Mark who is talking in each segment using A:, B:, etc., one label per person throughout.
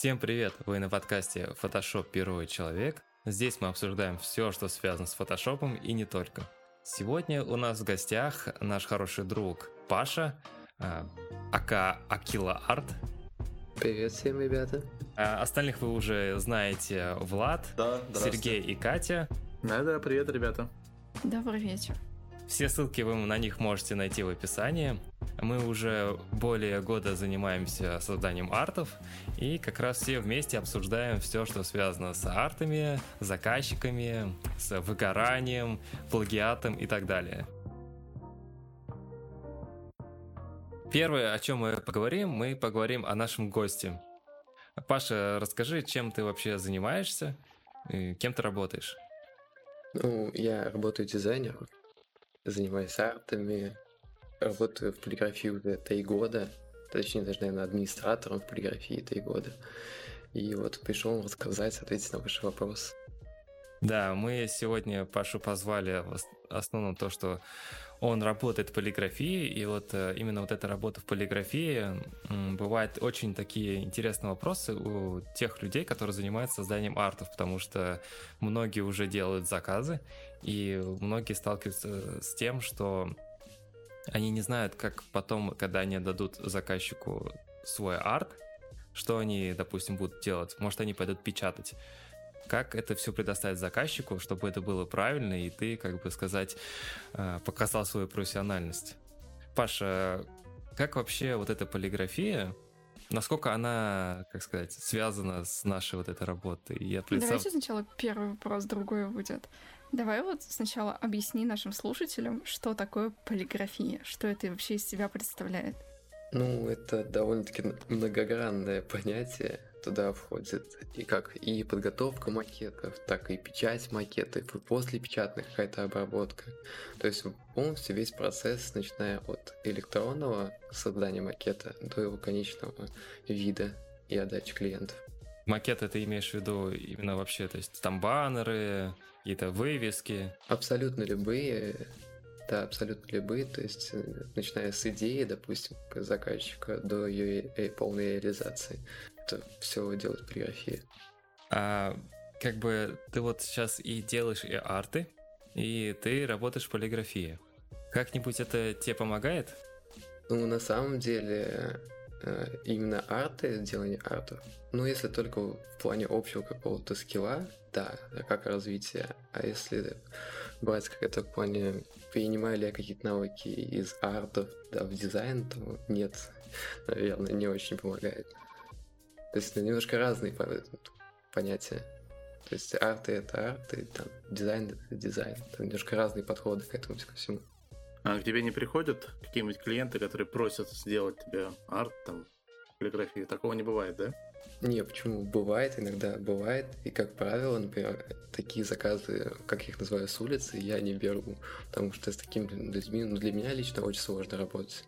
A: Всем привет! Вы на подкасте Photoshop Первый человек. Здесь мы обсуждаем все, что связано с фотошопом и не только. Сегодня у нас в гостях наш хороший друг Паша, э, АК Акила Арт.
B: Привет всем, ребята.
A: А остальных вы уже знаете Влад,
C: Да,
A: Сергей и Катя.
C: Да-да, привет, ребята.
D: Добрый вечер.
A: Все ссылки вы на них можете найти в описании. Мы уже более года занимаемся созданием артов, и как раз все вместе обсуждаем все, что связано с артами, заказчиками, с выгоранием, плагиатом и так далее. Первое, о чем мы поговорим, мы поговорим о нашем госте. Паша, расскажи, чем ты вообще занимаешься, кем ты работаешь?
B: Ну, я работаю дизайнером, занимаюсь артами, работаю в полиграфии уже три года, точнее даже, наверное, администратором в полиграфии три года. И вот пришел рассказать, ответить на ваши вопросы.
A: Да, мы сегодня Пашу позвали в основном то, что он работает в полиграфии, и вот э, именно вот эта работа в полиграфии бывает очень такие интересные вопросы у тех людей, которые занимаются созданием артов, потому что многие уже делают заказы, и многие сталкиваются с тем, что они не знают, как потом, когда они дадут заказчику свой арт, что они, допустим, будут делать. Может, они пойдут печатать как это все предоставить заказчику, чтобы это было правильно, и ты, как бы сказать, э, показал свою профессиональность. Паша, как вообще вот эта полиграфия, насколько она, как сказать, связана с нашей вот этой работой?
D: Я представ... Давайте сначала первый вопрос, другой будет. Давай вот сначала объясни нашим слушателям, что такое полиграфия, что это вообще из себя представляет.
B: Ну, это довольно-таки многогранное понятие. Туда входит и как и подготовка макетов, так и печать макетов, и после печатной какая-то обработка. То есть полностью весь процесс, начиная от электронного создания макета до его конечного вида и отдачи клиентов.
A: Макеты ты имеешь в виду именно вообще, то есть там баннеры, какие-то вывески?
B: Абсолютно любые да, абсолютно любые, то есть э, начиная с идеи, допустим, заказчика до ее полной реализации. Это все делает полиграфия.
A: А как бы ты вот сейчас и делаешь и арты, и ты работаешь в полиграфии. Как-нибудь это тебе помогает?
B: Ну, на самом деле, именно арты, делание артов, ну, если только в плане общего какого-то скилла, да, как развитие, а если брать как это в плане, принимаю ли я какие-то навыки из артов да, в дизайн, то нет, наверное, не очень помогает. То есть это немножко разные понятия. То есть арты это арты, там, дизайн это дизайн. Там немножко разные подходы к этому ко всему.
C: А к тебе не приходят какие-нибудь клиенты, которые просят сделать тебе арт, там, каллиграфии? Такого не бывает, да?
B: Не, почему? Бывает, иногда бывает. И, как правило, например, такие заказы, как я их называю, с улицы, я не беру. Потому что с такими людьми, ну, для меня лично очень сложно работать.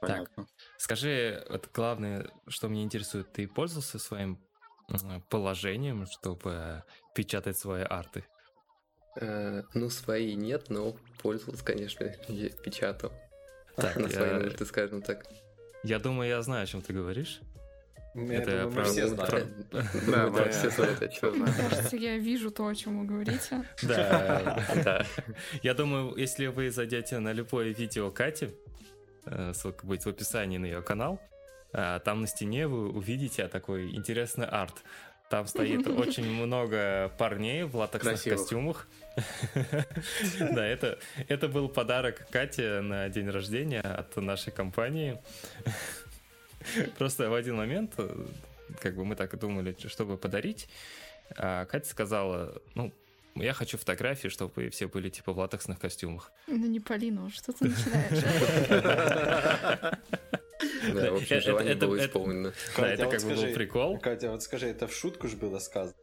A: понятно. Так, скажи, вот главное, что меня интересует, ты пользовался своим положением, чтобы печатать свои арты?
B: Э, ну, свои нет, но пользовался, конечно, печатал. Так, На я... свои нужды, скажем так.
A: Я думаю, я знаю, о чем ты говоришь.
E: Я это думаю, мы все знаем.
D: Да, мы все знают, о чем. Кажется, я вижу то, о чем вы говорите.
A: Да, да. Я думаю, если вы зайдете на любое видео Кати, э, ссылка будет в описании на ее канал, э, там на стене вы увидите такой интересный арт. Там стоит очень много парней в латексных Красивых. костюмах. Да, это, это был подарок Кате на день рождения от нашей компании. Просто в один момент, как бы мы так и думали, чтобы подарить, а Катя сказала, ну, я хочу фотографии, чтобы все были типа в латексных костюмах.
D: Ну не Полина, что ты начинаешь?
B: Да, в общем, желание было исполнено.
A: Да, это как бы был прикол.
E: Катя, вот скажи, это в шутку же было сказано?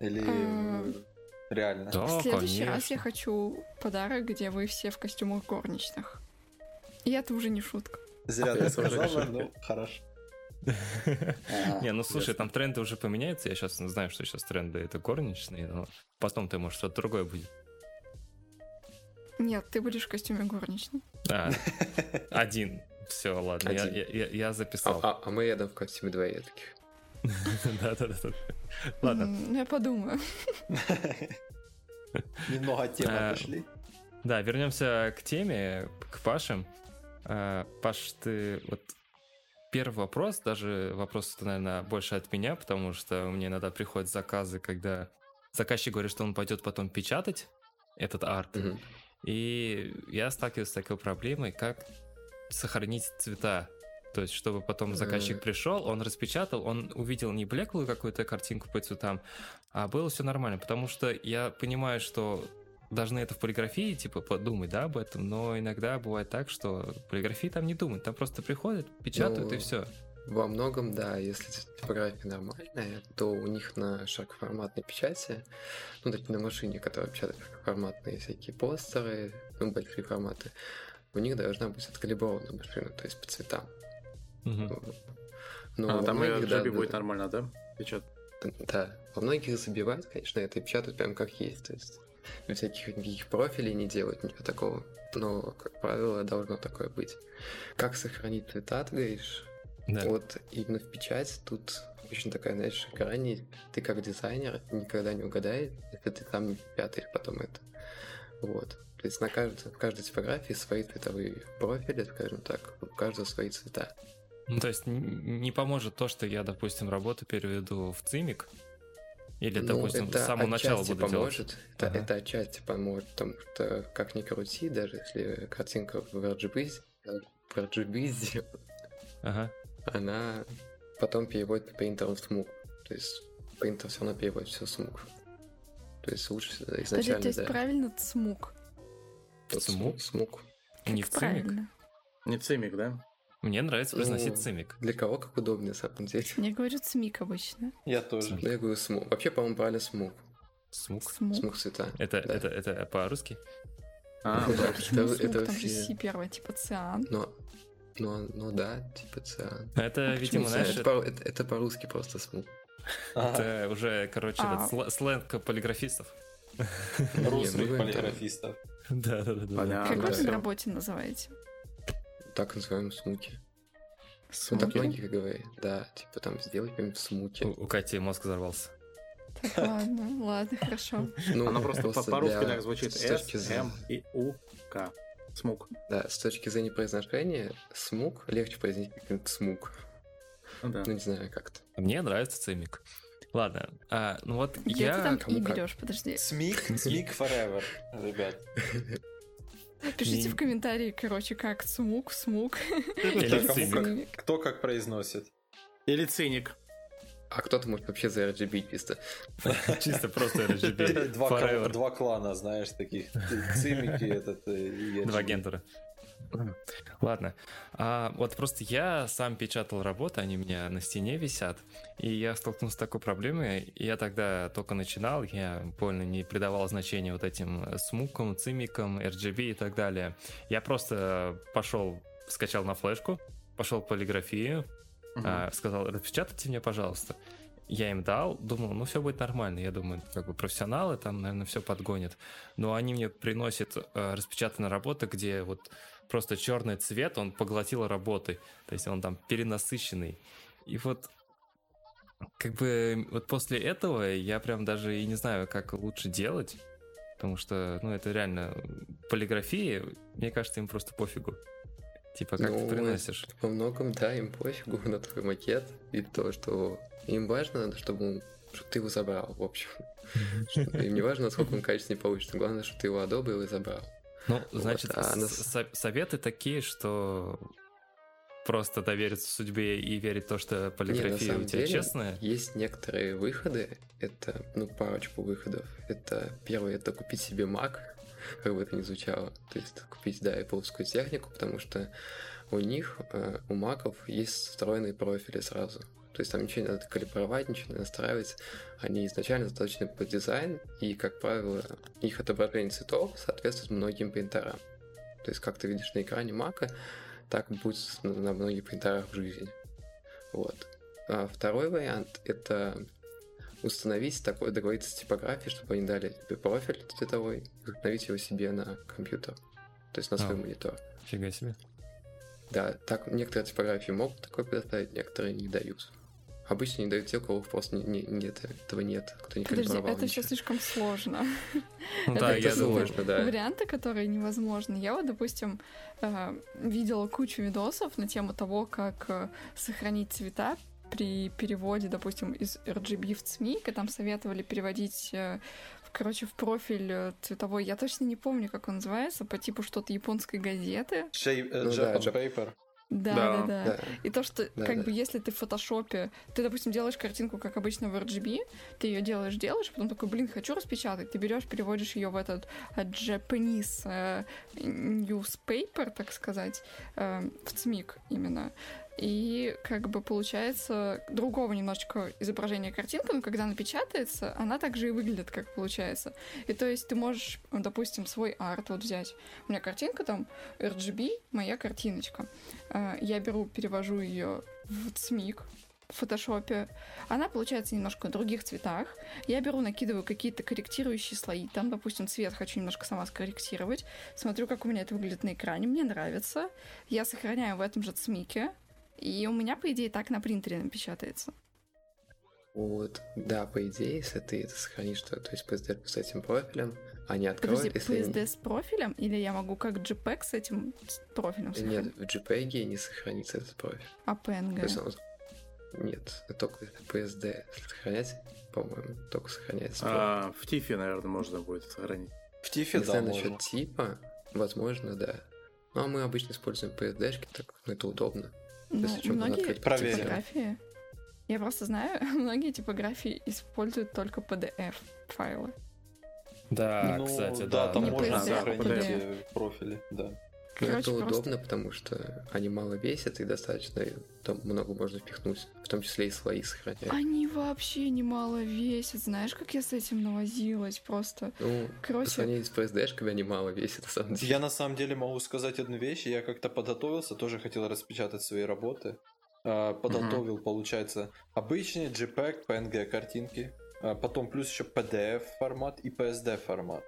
E: Или а, реально?
D: Да, В следующий раз я хочу подарок, где вы все в костюмах горничных. И это уже не шутка.
E: Зря ты сказала, ну хорошо.
A: Не, ну слушай, там тренды уже поменяются. Я сейчас знаю, что сейчас тренды это горничные, но потом ты, может, что-то другое будет.
D: Нет, ты будешь в костюме горничной.
A: А, один. Все, ладно, я, я, я записал.
B: А, а, а мы едем в костюме двоетки.
A: Да-да-да. Ладно.
D: Ну, Я подумаю.
E: Немного темы
A: А,
E: отошли.
A: Да, вернемся к теме, к Паше. А, Паш, ты вот первый вопрос, даже вопрос, наверное, больше от меня, потому что мне иногда приходят заказы, когда заказчик говорит, что он пойдет потом печатать этот арт,
B: Мгм.
A: и я сталкиваюсь с такой проблемой, как сохранить цвета. То есть, чтобы потом заказчик пришел, он распечатал, он увидел не блеклую какую-то картинку по цветам, а было все нормально. Потому что я понимаю, что должны это в полиграфии, типа, подумать, да, об этом, но иногда бывает так, что полиграфии там не думают, там просто приходят, печатают и
B: Ну,
A: все.
B: Во многом, да, если типография нормальная, то у них на широкоформатной печати, ну, точнее, на машине, которая печатает широкоформатные всякие постеры, ну, большие форматы, у них должна быть откалибрована машина, то есть по цветам. Ну,
C: А,
B: во
C: там и RGB
B: да,
C: будет нормально, да? Печат.
B: Да, во многих забивают, конечно, это и печатают прям как есть, то есть всяких никаких профилей не делают, ничего такого. Но, как правило, должно такое быть. Как сохранить цвета, ты говоришь?
A: Да.
B: Вот именно в печать тут очень такая, знаешь, есть. Ты как дизайнер никогда не угадаешь, если ты там не печатаешь потом это. Вот. То есть на каждой, в каждой типографии свои цветовые профили, скажем так, у каждого свои цвета.
A: Ну, то есть не поможет то, что я, допустим, работу переведу в цимик, или,
B: Ну,
A: допустим,
B: это
A: с самого начала буду делать.
B: поможет. Это,
A: Ага.
B: это отчасти поможет, потому что, как ни крути, даже если картинка в RGB, в RGB
A: Ага.
B: она потом переводит по принтеру в смуг. То есть принтер все равно переводит все в смуг. То есть лучше
D: Подожди,
B: изначально,
D: то есть
B: да.
D: правильно смуг?
B: Вот
A: Смуг?
B: Смуг.
A: Не в цимик.
D: Правильно.
C: Не цимик, да?
A: Мне нравится произносить
B: Ну,
A: цимик.
B: Для кого как удобно, на самом деле.
D: Мне говорят смик обычно.
E: Я тоже.
B: Ну, я говорю смуг. Вообще, по-моему, правильно смуг.
A: Смук.
D: Смуг.
B: Смуг цвета.
A: Это,
B: Да.
A: это, это по-русски?
C: А,
B: Ну да, это-
D: смуг?
B: это
D: Там же си первое, типа циан.
B: Но, но, ну да, типа циан.
A: Это,
D: А
A: видимо, знаешь,
B: это,
A: это,
B: это- это по-русски просто смуг.
A: это уже, короче,
D: А.
A: этот сл- сленг полиграфистов.
E: Русских
B: ну,
E: полиграфистов.
A: Да, да, да.
D: Как
B: да,
D: вы на работе называете?
B: Так называем смуки. Ну, так многие говорят. Да, типа там сделать прям смуки.
A: У, у Кати мозг взорвался.
D: Так, ладно, ладно, хорошо.
B: Ну,
C: Она просто по- по-русски
B: для-
C: так звучит.
B: зрения-
C: М и У, К. Смук.
B: Да, с точки зрения произношения, смук легче произнести как смук.
C: Ну да.
B: Ну, не знаю, как-то.
A: Мне нравится цимик. Ладно, а, ну вот
D: Где
A: я...
D: ты там и берешь? Подожди.
E: Смик, смик forever, ребят.
D: Пишите в комментарии, короче, как
A: цимик.
E: как- Кто как произносит.
C: Или циник.
B: А кто-то может вообще за RGB чисто.
A: Чисто просто RGB.
E: Два, клана, знаешь, таких. Цимики этот э,
A: Два гендера. Ладно. А, вот просто я сам печатал работы, они у меня на стене висят, и я столкнулся с такой проблемой. Я тогда только начинал, я больно не придавал значения вот этим э, смукам, цимикам, RGB и так далее. Я просто пошел, скачал на флешку, пошел в полиграфию,
C: Мгм.
A: а, сказал, распечатайте мне, пожалуйста. Я им дал, думал, ну все будет нормально. Я думаю, как бы профессионалы там, наверное, все подгонят. Но они мне приносят э, распечатанные работы, где вот просто черный цвет, он поглотил работы. То есть он там перенасыщенный. И вот как бы вот после этого я прям даже и не знаю, как лучше делать. Потому что, ну, это реально полиграфия, мне кажется, им просто пофигу. Типа, как ты
B: Ну,
A: приносишь.
B: Во многом, да, им пофигу на твой макет и то, что им важно, чтобы, чтобы ты его забрал, в общем. Им не важно, насколько он качественный получится. Главное, чтобы ты его одобрил и забрал.
A: Ну, значит,
B: а
A: со- советы такие, что просто довериться судьбе и верить в то, что
B: Не,
A: полиграфия у тебя
B: деле,
A: честная.
B: есть некоторые выходы, это, ну, парочку выходов. Это, первый, это купить себе Mac, как бы это ни звучало. То есть купить, да, apple технику, потому что у них, э, у маков есть встроенные профили сразу. То есть там ничего не надо калибровать, ничего не настраивать. Они изначально заточены под дизайн, и, как правило, их отображение цветов соответствует многим принтерам. То есть, как ты видишь на экране мака, так будет на, многих принтерах в жизни. Вот. А второй вариант — это установить такой, договориться с типографией, чтобы они дали тебе профиль цветовой, и установить его себе на компьютер, то есть на свой
A: А.
B: монитор.
A: Фига себе.
B: Да, так некоторые типографии могут такое предоставить, некоторые не дают. Обычно не дают те, у кого просто не, не- нет, этого нет, кто не
D: Подожди,
B: калибровал
D: это все
B: ничего.
D: слишком сложно.
A: Ну да,
B: Это
A: я
B: сложно, да.
D: Варианты, которые невозможны. Я вот, допустим, э, видела кучу видосов на тему того, как э, сохранить цвета при переводе, допустим, из RGB в CMYK, и там советовали переводить, э, короче, в профиль цветовой. Я точно не помню, как он называется, по типу что-то японской газеты.
E: Shape, э,
B: Ну да,
E: Paper.
D: Да,
C: Да,
D: да. И то, что,
B: Да,
D: как
B: да.
D: бы, если ты в фотошопе, ты, допустим, делаешь картинку, как обычно в RGB, ты ее делаешь, делаешь, потом такой, блин, хочу распечатать, ты берешь, переводишь ее в этот э, Japanese э, newspaper, так сказать, э, в ЦМИК именно. И как бы получается другого немножечко изображения картинка, но когда она печатается, она также и выглядит, как получается. И то есть ты можешь, допустим, свой арт вот взять. У меня картинка там RGB, моя картиночка. Э, Я беру, перевожу ее в ЦМИК в фотошопе. Она получается немножко в других цветах. Я беру, накидываю какие-то корректирующие слои. Там, допустим, цвет хочу немножко сама скорректировать. Смотрю, как у меня это выглядит на экране. Мне нравится. Я сохраняю в этом же ЦМИКе. И у меня, по идее, так на принтере напечатается.
B: Вот, да, по идее, если ты это сохранишь, то, то есть PSD с этим профилем, а не откроешь,
D: Подожди,
B: если...
D: PSD с профилем? Или я могу как JPEG с этим с профилем
B: Нет,
D: сохранить?
B: в JPEG не сохранится этот профиль.
D: А
B: То есть
D: PNG?
B: он- Нет, только PSD сохранять, по-моему, только сохраняется.
C: А, в тифе, наверное, можно будет сохранить.
E: В
B: Не
E: да,
B: знаю
E: можно.
B: насчет типа, возможно, да. Ну, а мы обычно используем PSD-шки, так ну, это удобно.
D: Ну,
B: если
D: многие типографии... Я просто знаю, многие типографии используют только PDF-файлы.
A: Да,
E: Ну,
A: кстати,
E: да,
A: да.
E: там можно
A: да.
E: сохранить
D: PDF.
E: профили, да.
B: Ну,
D: Короче,
B: это
D: просто-
B: удобно, потому что они мало весят и достаточно там много можно впихнуть, в том числе и слои сохранять.
D: Они вообще немало весят. Знаешь, как я с этим навозилась просто?
B: Ну, по
D: Короче,
B: сравнению с PSD-шками они мало весят, на самом деле.
E: Я на самом деле могу сказать одну вещь. Я как-то подготовился, тоже хотел распечатать свои работы. А, Подготовил, получается, обычные JPEG, PNG картинки. а Потом плюс еще PDF формат и PSD формат.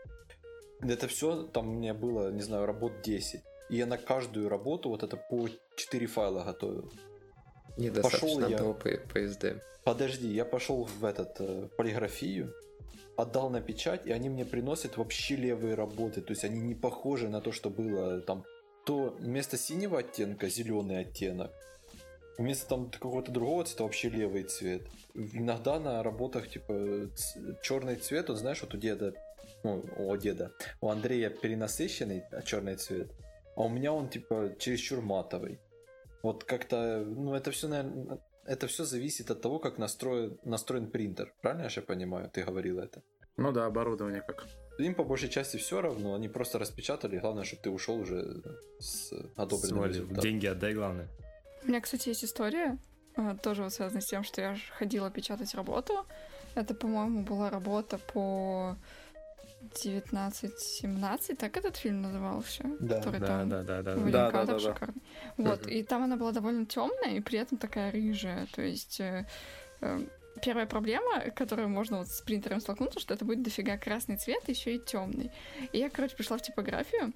E: Это все, там у меня было, не знаю, работ 10. И я на каждую работу вот это по 4 файла готовил.
B: Недостаточно
E: пошёл я.
B: одного PSD.
E: Подожди, я пошел в этот э, полиграфию, отдал на печать, и они мне приносят вообще левые работы. То есть они не похожи на то, что было там. То вместо синего оттенка зеленый оттенок. Вместо там какого-то другого цвета вообще левый цвет. Иногда на работах типа черный цвет, вот знаешь, вот у деда, ну, у деда, у Андрея перенасыщенный черный цвет, а у меня он типа чересчур матовый. Вот как-то, ну это все, наверное, это все зависит от того, как настроен, настроен принтер. Правильно я же понимаю? Ты говорил это.
C: Ну да, оборудование как.
E: Им по большей части все равно, они просто распечатали, главное, чтобы ты ушел уже с одобренным
A: Свали,
E: результатом.
A: деньги отдай, главное.
D: у меня, кстати, есть история, э, тоже вот связанная с тем, что я ходила печатать работу. Это, по-моему, была работа по 1917, так этот фильм назывался?
E: Да,
D: который
A: Да,
D: там
A: да, да, да.
C: Да, да, да, да.
D: шикарный. Вот,
B: Мгм.
D: и там она была довольно темная и при этом такая рыжая. То есть э, э, первая проблема, которую можно вот с принтером столкнуться, что это будет дофига красный цвет, еще и темный. И я, короче, пришла в типографию,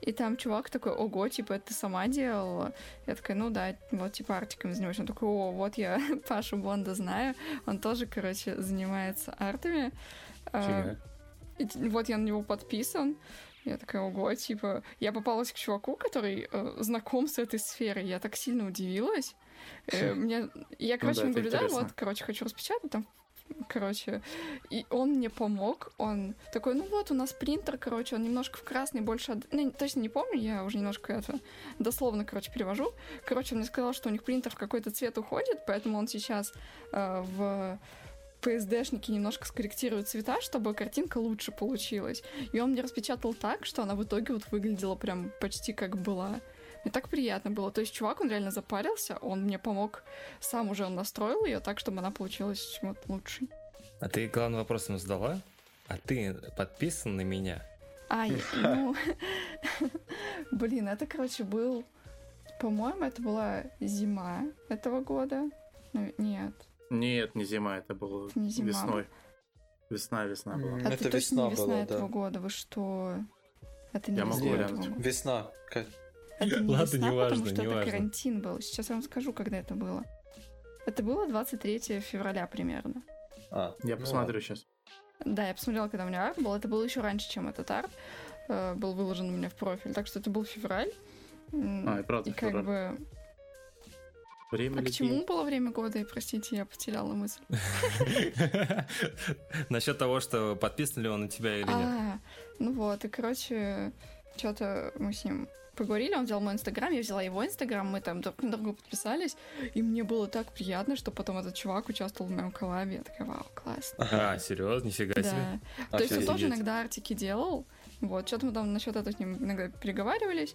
D: и там чувак такой, ого, типа, это ты сама делала? Я такая, ну да, вот, типа, артиками занимаюсь. Он такой, о, вот я Пашу Бонда знаю. Он тоже, короче, занимается артами. А,
A: Фига.
D: И вот я на него подписан. Я такая, ого, типа, я попалась к чуваку, который э, знаком с этой сферой. Я так сильно удивилась. Э, мне... Я, короче,
C: да,
D: ему
C: это
D: говорю, да, вот, короче, хочу распечатать там, короче. И он мне помог. Он такой, ну вот, у нас принтер, короче, он немножко в красный, больше... от- Ну, точно не помню, я уже немножко это дословно, короче, перевожу. Короче, он мне сказал, что у них принтер в какой-то цвет уходит, поэтому он сейчас э, в PSD-шники немножко скорректирует цвета, чтобы картинка лучше получилась. И он мне распечатал так, что она в итоге вот выглядела прям почти как была. Мне так приятно было. То есть чувак, он реально запарился, он мне помог, сам уже он настроил ее так, чтобы она получилась вот лучше.
A: А ты главный вопрос ему задала? А ты подписан на меня?
D: Ай, ну... Блин, это, короче, был... По-моему, это была зима этого года. Нет.
C: Нет, не зима, это было
D: Не зима.
C: весной. Весна, весна была.
E: М.
D: Это,
E: Это
D: точно
E: весна
D: не весна
E: была,
D: этого
E: да.
D: года. Вы что? Это не
C: Я
D: весна
C: могу глянуть.
D: года.
E: Весна.
D: Это не
A: Ладно,
D: весна,
A: неважно,
D: потому что это карантин был. Сейчас я вам скажу, когда это было. Это было 23 февраля примерно.
E: А,
C: Я
E: ну
C: посмотрю
E: ладно.
C: сейчас.
D: Да, я посмотрела, когда у меня арт был. Это было еще раньше, чем этот арт э, был выложен у меня в профиль. Так что это был февраль.
C: А, и правда,
D: И как
C: февраль.
D: бы...
C: Время
D: А к
C: летит.
D: чему было время года? И, простите, я потеряла мысль.
A: Насчет того, что подписан ли он на тебя или нет.
D: А, ну вот, и, короче, что-то мы с ним поговорили, он взял мой инстаграм, я взяла его инстаграм, мы там друг на друга подписались, и мне было так приятно, что потом этот чувак участвовал в моем коллабе. Я такая, вау, классно.
A: А, серьезно, нифига себе.
D: Да. То есть он тоже иногда артики делал. Вот, что-то мы там насчет этого с ним иногда переговаривались.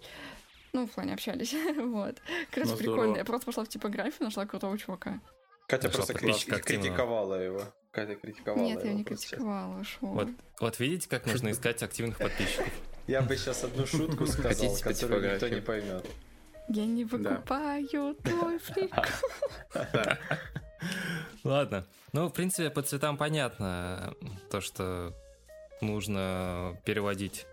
D: Ну, в плане общались. вот. Короче,
C: Ну, здорово.
D: прикольно. Я просто пошла в типографию, нашла крутого чувака.
E: Катя
A: Нашла
E: просто
A: подписчика
E: крити-
A: активного.
E: критиковала его. Катя критиковала
D: Нет, я
E: его
D: не
E: просто сейчас.
D: критиковала, шо.
A: Вот, вот видите, как нужно искать активных подписчиков.
E: Я бы сейчас одну шутку сказал, которую никто не поймет.
D: Я не
C: Да.
D: выкупаю твой флик.
C: Да.
A: Ладно. Ну, в принципе, по цветам понятно. То, что нужно переводить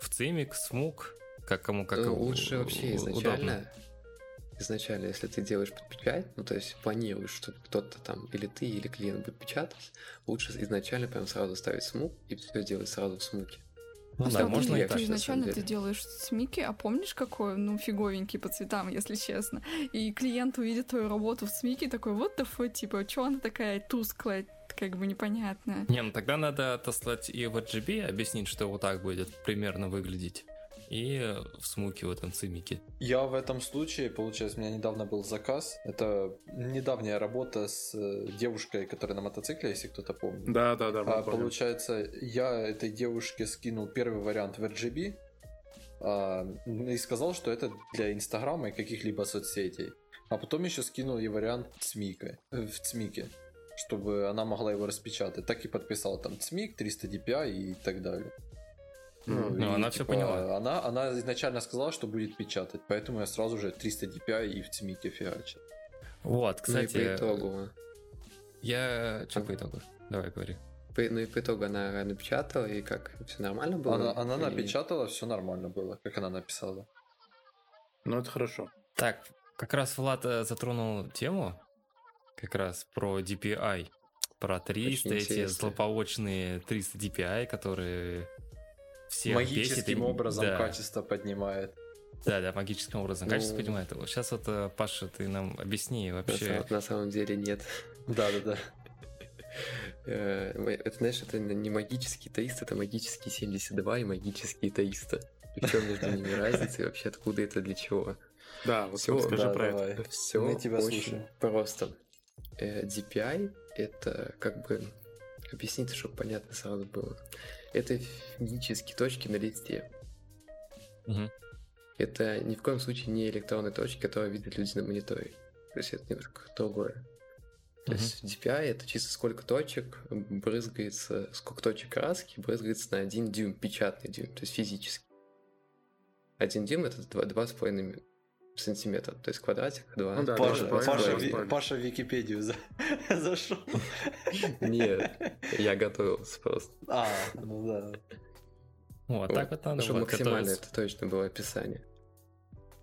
A: в цимик, смук, как кому как
B: Ну, лучше вообще изначально,
A: удобно.
B: изначально, если ты делаешь под печать, ну то есть планируешь, что кто-то там, или ты, или клиент будет печатать, лучше изначально прям сразу ставить смук и все делать сразу в смуке.
A: Ну
D: А
A: да, можно
D: ты,
A: и
B: я
A: так.
D: ты изначально ты делаешь смики, а помнишь, какой, ну, фиговенький по цветам, если честно. И клиент увидит твою работу в смике, такой, вот the fuck, типа, что она такая тусклая, как бы непонятная.
A: Не, ну тогда надо отослать и в RGB, объяснить, что вот так будет примерно выглядеть. И в смуке в этом цимике.
E: Я в этом случае, получается, у меня недавно был заказ. Это недавняя работа с э, девушкой, которая на мотоцикле, если кто-то помнит.
C: Да, да, да.
E: А, получается, я этой девушке скинул первый вариант в RGB а, и сказал, что это для Инстаграма и каких-либо соцсетей. А потом еще скинул ей вариант цмика, э, в цмике, чтобы она могла его распечатать. Так и подписал там цмик, 300 DPI и так далее.
C: Мгм.
A: Ну,
E: и,
A: она всё поняла.
E: Она, она изначально сказала, что будет печатать, поэтому я сразу же 300 DPI и в цмике фигачил.
A: Вот,
B: Ну и
A: кстати,
B: по итогу,
A: я... Что по итогу? Давай, говори.
B: по- ну и по итогу она напечатала, и как, все нормально было?
E: Она, она
B: И-
E: напечатала, все нормально было, как она написала.
C: Ну, это хорошо.
A: Так, как раз Влад э, затронул тему, как раз про DPI, про 300,
B: Очень
A: эти
B: интересно.
A: злополучные 300 DPI, которые всех бесит.
E: Магическим
A: и-
E: образом
A: да,
E: качество поднимает.
A: Да, да, магическим образом.
B: Ну.
A: Качество понимает. Вот сейчас вот, э, Паша, ты нам объясни
B: На,
A: вообще.
B: самом- на самом деле нет.
E: Да-да-да.
B: Э, Это, знаешь, это не магический таист, это магический 72 и магический таиста. И в чем между ними разница и вообще откуда это для чего?
C: Да, вот
B: Всё,
C: скажи
E: да,
C: про
E: давай.
C: это.
B: Все
E: Мы тебя
B: очень
E: слушаем.
B: просто. Э, DPI это как бы объяснить, чтобы понятно сразу было это физические точки на листе.
A: Угу.
B: Это ни в коем случае не электронные точки, которые видят люди на мониторе. То есть это немножко другое. То
A: угу.
B: есть DPI это чисто сколько точек брызгается, сколько точек краски брызгается на один дюйм, печатный дюйм, то есть физически. Один дюйм это 2,5 сантиметр, то есть квадратик 2.
C: Ну, да,
E: Паша,
C: да,
E: Паша,
C: Паша,
E: Паша в Википедию за... зашел.
B: Нет, я готовился просто.
E: А, ну да.
A: Вот, а вот. так вот надо
B: Чтобы максимально
A: готовиться.
B: это точно было описание.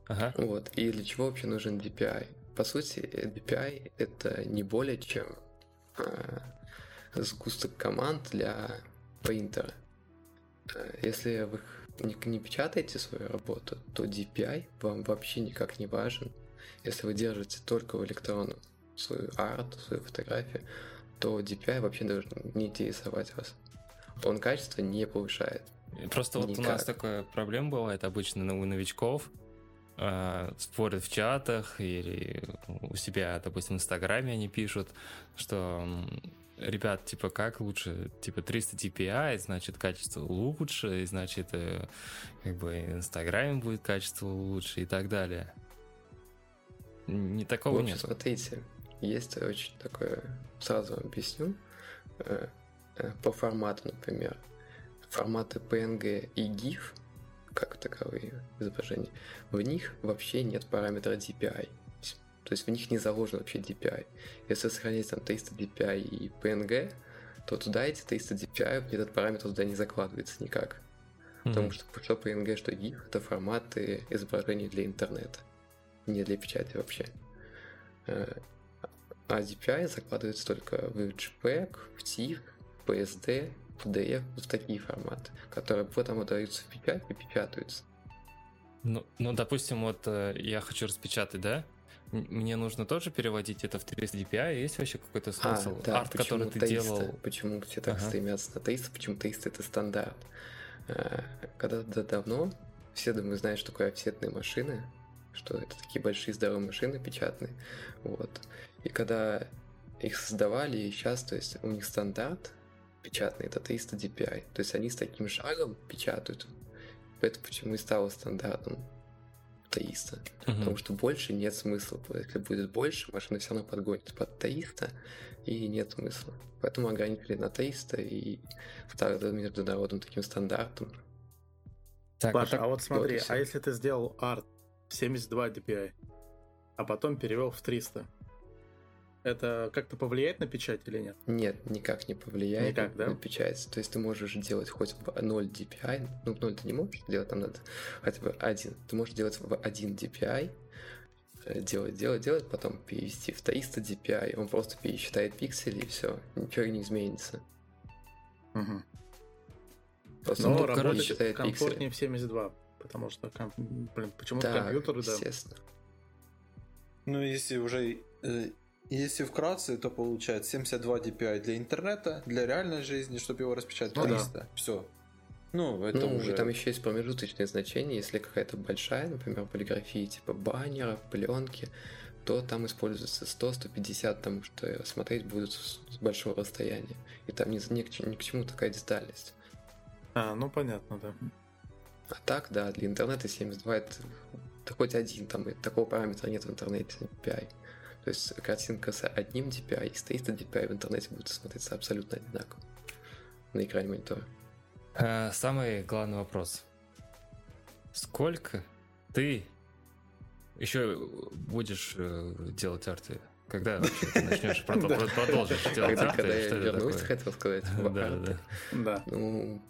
A: Ага.
B: Вот. И для чего вообще нужен DPI? По сути, DPI это не более чем э, сгусток команд для принтера. А, если вы их не, не печатаете свою работу, то DPI вам вообще никак не важен. Если вы держите только в электронном свою арт, свою фотографию, то DPI вообще должен не интересовать вас. Он качество не повышает.
A: Просто вот у
B: Никак.
A: нас такая проблема бывает обычно у новичков. а, спорят в чатах или у себя, допустим, в Инстаграме они пишут, что ребят, типа, как лучше, типа, 300 DPI, значит, качество лучше, и значит, э, как бы, Инстаграме будет качество лучше и так далее. Не такого нет.
B: смотрите, есть очень такое, сразу объясню, э, э, по формату, например, форматы PNG и GIF, как таковые изображения, в них вообще нет параметра DPI. То есть в них не заложен вообще DPI. Если сохранить там 300 DPI и PNG, то туда эти 300 DPI, этот параметр туда не закладывается никак. Потому
A: Мгм.
B: что что PNG, что GIF это форматы изображений для интернета, не для печати вообще. Э, А DPI закладывается только в JPEG, в TIFF, PSD, PDF, вот в такие форматы, которые потом отдаются в печать и печатаются.
A: Ну, ну, допустим, вот э, я хочу распечатать, да? Мне нужно тоже переводить это в 300 DPI? Есть вообще какой-то смысл?
B: А, да,
A: Арт, который ты
B: 300?
A: делал.
B: Почему все так
A: Ага.
B: стремятся на 300? Почему 300 это стандарт? Э, Когда-то давно все, думаю, знают, что такое офсетные машины, что это такие большие здоровые машины печатные. Вот. И когда их создавали, и сейчас, то есть у них стандарт печатный, это 300 DPI. То есть они с таким шагом печатают. Поэтому почему и стало стандартом 300.
A: Мгм.
B: Потому что больше нет смысла. Если будет больше, машина все равно подгонит под 300, и нет смысла. Поэтому ограничили на 300 и стали это международным таким стандартом.
A: Так,
C: Паша,
A: так-
C: а вот смотри,
B: вот
C: а если ты сделал арт в 72 DPI, а потом перевел в 300, это как-то повлияет на печать или нет?
B: Нет, никак не повлияет
C: Никак, да?
B: на печать. То есть ты можешь делать хоть в 0 DPI, ну в 0 ты не можешь делать, там надо хотя бы один. Ты можешь делать в 1 DPI, э, делать, делать, делать, потом перевести в 300 DPI, он просто пересчитает пиксели и все, ничего не изменится.
C: Угу.
B: Просто
C: Но
B: он
A: короче,
B: пересчитает пиксели.
C: комфортнее в 72, потому что, блин, почему-то
B: Да,
C: компьютеры, да.
B: естественно.
E: Ну, если уже... э, если вкратце, то получается 72 DPI для интернета, для реальной жизни, чтобы его распечатать
C: Ну да.
E: 300. Все. Ну, это
B: ну,
E: уже...
B: и там еще есть промежуточные значения. Если какая-то большая, например, полиграфия типа баннера, пленки, то там используется 100-150, потому что смотреть будут с большого расстояния. И там ни, ни, к, ни к чему такая детальность.
C: А, ну понятно, да.
B: А так, да, для интернета 72 это, это хоть один, там и такого параметра нет в интернете DPI. То есть картинка с одним DPI и с 300 DPI в интернете будет смотреться абсолютно одинаково на экране монитора.
A: э, самый главный вопрос. Сколько ты еще будешь э, делать арты? Когда ты начнешь прод- прод- продолжишь делать
B: Когда,
A: арты?
B: когда я вернусь, хотел сказать, в арты.
A: да.
C: Да.
B: Ну,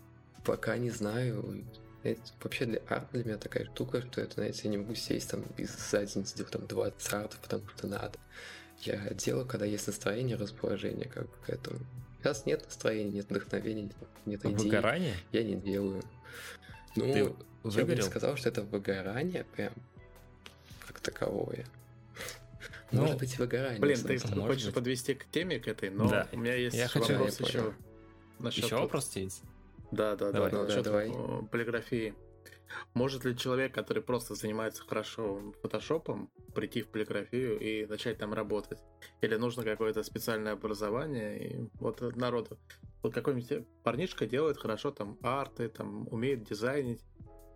B: пока не знаю. Это вообще для арт для меня такая штука, что это, знаете, я не могу сесть там и за день сделать там 20 артов, потому что надо. Я делаю, когда есть настроение, расположение как бы к этому. Сейчас нет настроения, нет вдохновения, нет, нет идей.
A: Выгорание?
B: Я не делаю. Ну,
A: Ты
B: я бы не сказал, что это выгорание прям как таковое.
A: Ну,
B: Может быть, выгорание.
C: Блин, ты хочешь
A: быть.
C: подвести к теме к этой, но
A: Да.
C: у меня есть
A: Я хочу-
C: вопрос
B: Я
C: еще. насчет
A: Еще вопрос есть?
C: Да, да,
A: Давай.
C: да.
B: Да, давай.
C: полиграфии. Может ли человек, который просто занимается хорошо фотошопом, прийти в полиграфию и начать там работать? Или нужно какое-то специальное образование? И вот народу. Вот какой-нибудь парнишка делает хорошо там арты, там умеет дизайнить,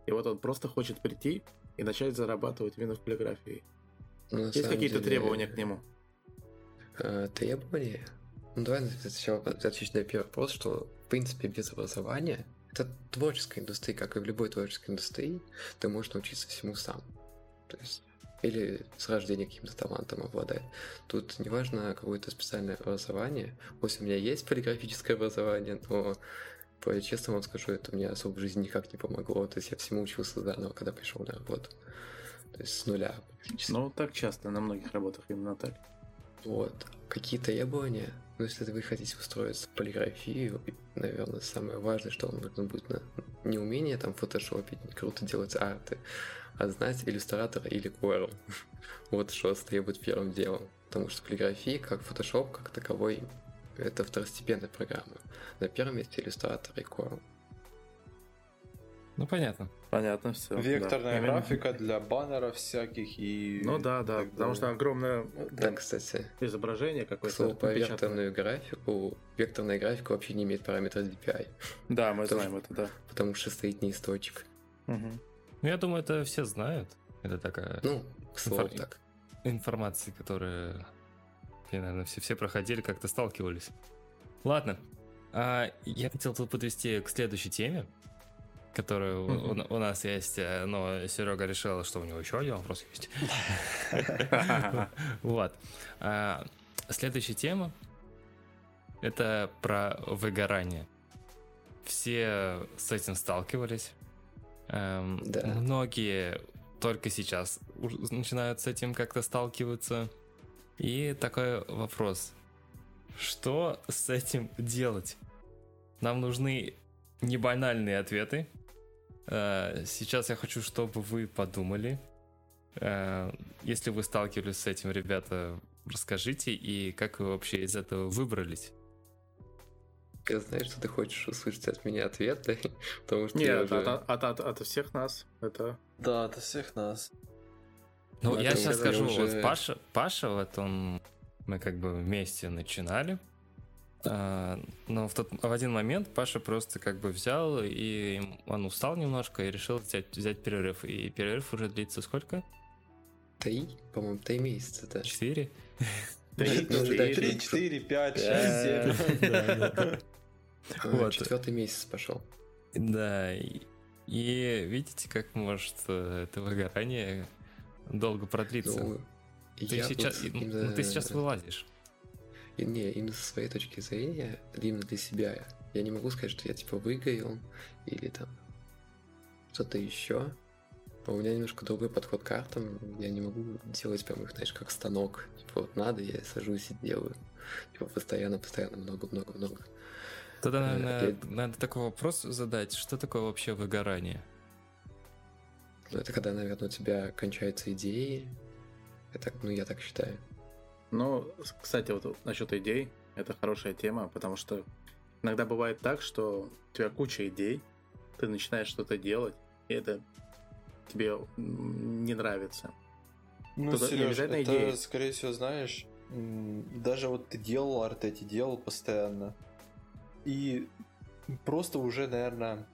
C: и вот он просто хочет прийти и начать зарабатывать именно в полиграфии.
B: Ну,
C: Есть какие-то
B: деле,
C: требования к нему?
B: Э, требования? Ну, давай сначала отвечу на первый вопрос, что, принципе, без образования это творческая индустрия, как и в любой творческой индустрии, ты можешь научиться всему сам. То есть или с рождения каким-то талантом обладать. Тут неважно какое-то специальное образование. Пусть у меня есть полиграфическое образование, но по честно вам скажу, это мне особо в жизни никак не помогло. То есть я всему учился заново, когда пришел на работу. То есть с нуля.
C: Ну, так часто на многих работах именно так.
B: Вот. Какие требования? Ну, если вы хотите устроиться в полиграфию, наверное, самое важное, что вам нужно будет на... не умение там фотошопить, круто делать арты, а знать иллюстратора или Corel. вот что требует первым делом. Потому что полиграфия, как фотошоп, как таковой, это второстепенная программа. На первом месте иллюстратор и Corel.
A: Ну, понятно.
C: Понятно, все.
E: Векторная графика для баннеров всяких и...
C: Ну да, да,
E: так
C: потому что огромное
B: Да, кстати,
C: изображение какое-то.
B: про
C: напечатанное.
B: векторную графику, векторная графика вообще не имеет параметра DPI,
C: Да, мы
B: Тоже.
C: знаем это, да.
B: потому что стоит не из точек.
C: Мгм.
A: Ну, я думаю, это все знают. Это такая
B: Ну, к слову
A: Инфа-
B: так.
A: информация, которая, наверное, все, все проходили, как-то сталкивались. Ладно. А, я хотел тут подвести к следующей теме, которая у- у, нас есть, э, но Серега решил, что у него еще один вопрос есть. Вот. А, Следующая тема — это про выгорание. Все с этим сталкивались. Эм. Многие только сейчас начинают с этим как-то сталкиваться. И такой вопрос. Что с этим делать? Нам нужны не банальные ответы. Э, сейчас я хочу, чтобы вы подумали. Э, если вы сталкивались с этим, ребята, расскажите, и как вы вообще из этого выбрались?
B: Я знаю, что ты хочешь услышать от меня ответы, потому что
C: Нет,
B: уже...
C: от, от, от, от всех нас. Это
E: Да, от всех нас.
A: Ну, я сейчас скажу,
B: уже-
A: вот Паша, Паша, вот он, мы как бы вместе начинали, но в, тот, в один момент Паша просто как бы взял, и он устал немножко, и решил взять, взять перерыв. И перерыв уже длится сколько?
B: Три, по-моему, три месяца, да.
A: Четыре?
C: Три,
B: Ну,
C: четыре.
E: 3, 4, 5, 6,
A: Да,
E: 7.
A: да, да. Вот.
B: Четвертый месяц пошел.
A: Да, и, видите, как может э, это выгорание долго продлиться.
B: Ну,
A: ты, сейчас, ну, ты сейчас вылазишь.
B: И не, именно со своей точки зрения, именно для себя, я не могу сказать, что я типа выгорел или там что-то еще. У меня немножко другой подход к картам. Я не могу делать прям их, знаешь, как станок. Типа вот надо, я сажусь и делаю. Типа постоянно, постоянно, много-много-много.
A: Тогда,
B: Э,
A: наверное,
B: я-
A: надо такой вопрос задать, что такое вообще выгорание?
B: Ну, это когда, наверное, у тебя кончаются идеи. Это, ну, я так считаю.
C: Ну, с- кстати, вот насчет идей, это хорошая тема, потому что иногда бывает так, что у тебя куча идей, ты начинаешь что-то делать, и это тебе не нравится.
E: Ну,
C: Тут
E: Сереж, это,
C: идеи.
E: скорее всего, знаешь, даже вот ты делал арт эти, делал постоянно, и просто уже, наверное,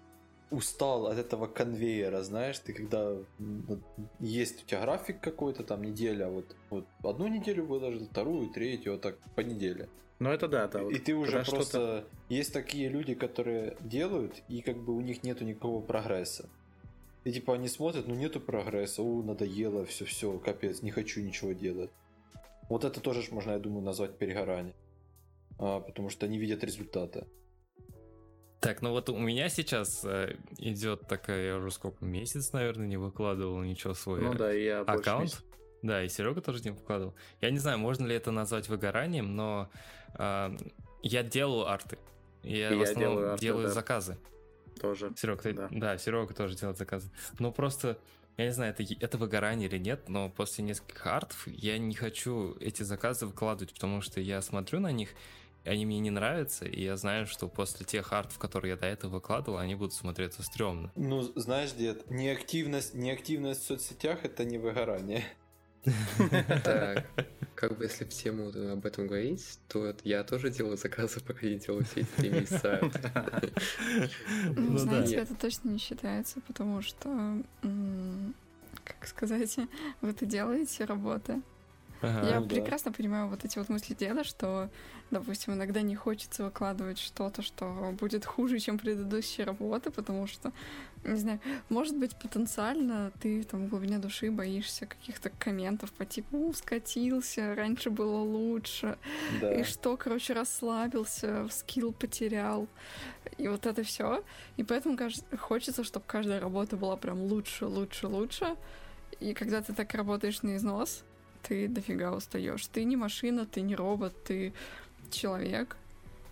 E: устал от этого конвейера, знаешь, ты когда вот есть у тебя график какой-то, там неделя, вот, вот одну неделю выложил, вторую, третью, вот так по неделе.
C: Ну, это да, да. вот
E: И ты уже просто... Есть такие люди, которые делают, и как бы у них нету никакого прогресса. И типа они смотрят, ну нету прогресса, у, надоело, все, все, капец, не хочу ничего делать. Вот это тоже можно, я думаю, назвать перегорание. А, потому что они видят результаты.
A: Так, ну вот у меня сейчас э, идет такая, я уже сколько, месяц, наверное, не выкладывал ничего свой
C: Ну да, я
A: аккаунт. Да, и Серега тоже не выкладывал. Я не знаю, можно ли это назвать выгоранием, но а, я делаю арты. Я,
C: И
A: в
C: я
A: основном
C: делаю арты,
A: делаю
C: да.
A: заказы.
C: тоже.
A: Серега, ты,
C: Да.
A: да, Серега тоже делает заказы. Но просто, я не знаю, это, это выгорание или нет, но после нескольких артов я не хочу эти заказы выкладывать, потому что я смотрю на них, они мне не нравятся, и я знаю, что после тех артов, которые я до этого выкладывал, они будут смотреться стрёмно.
E: Ну, знаешь, дед, неактивность, неактивность в соцсетях это не выгорание.
B: Так, как бы если в тему об этом говорить, то я тоже делаю заказы, пока я делаю все эти три месяца.
D: Ну,
A: Ну
D: знаете, это точно не считается, потому что, как сказать, вы это делаете работы.
A: Ага.
D: Я
E: ну да.
D: прекрасно понимаю вот эти вот мысли деда, что, допустим, иногда не хочется выкладывать что-то, что будет хуже, чем предыдущие работы, потому что, не знаю, может быть, потенциально ты там в глубине души боишься каких-то комментов по типу «У, скатился, раньше было лучше»,
E: Да.
D: и что, короче, расслабился, скилл потерял, и вот это все. И поэтому хочется, чтобы каждая работа была прям лучше, лучше, лучше. И когда ты так работаешь на износ, ты дофига устаешь. Ты не машина, ты не робот, ты человек.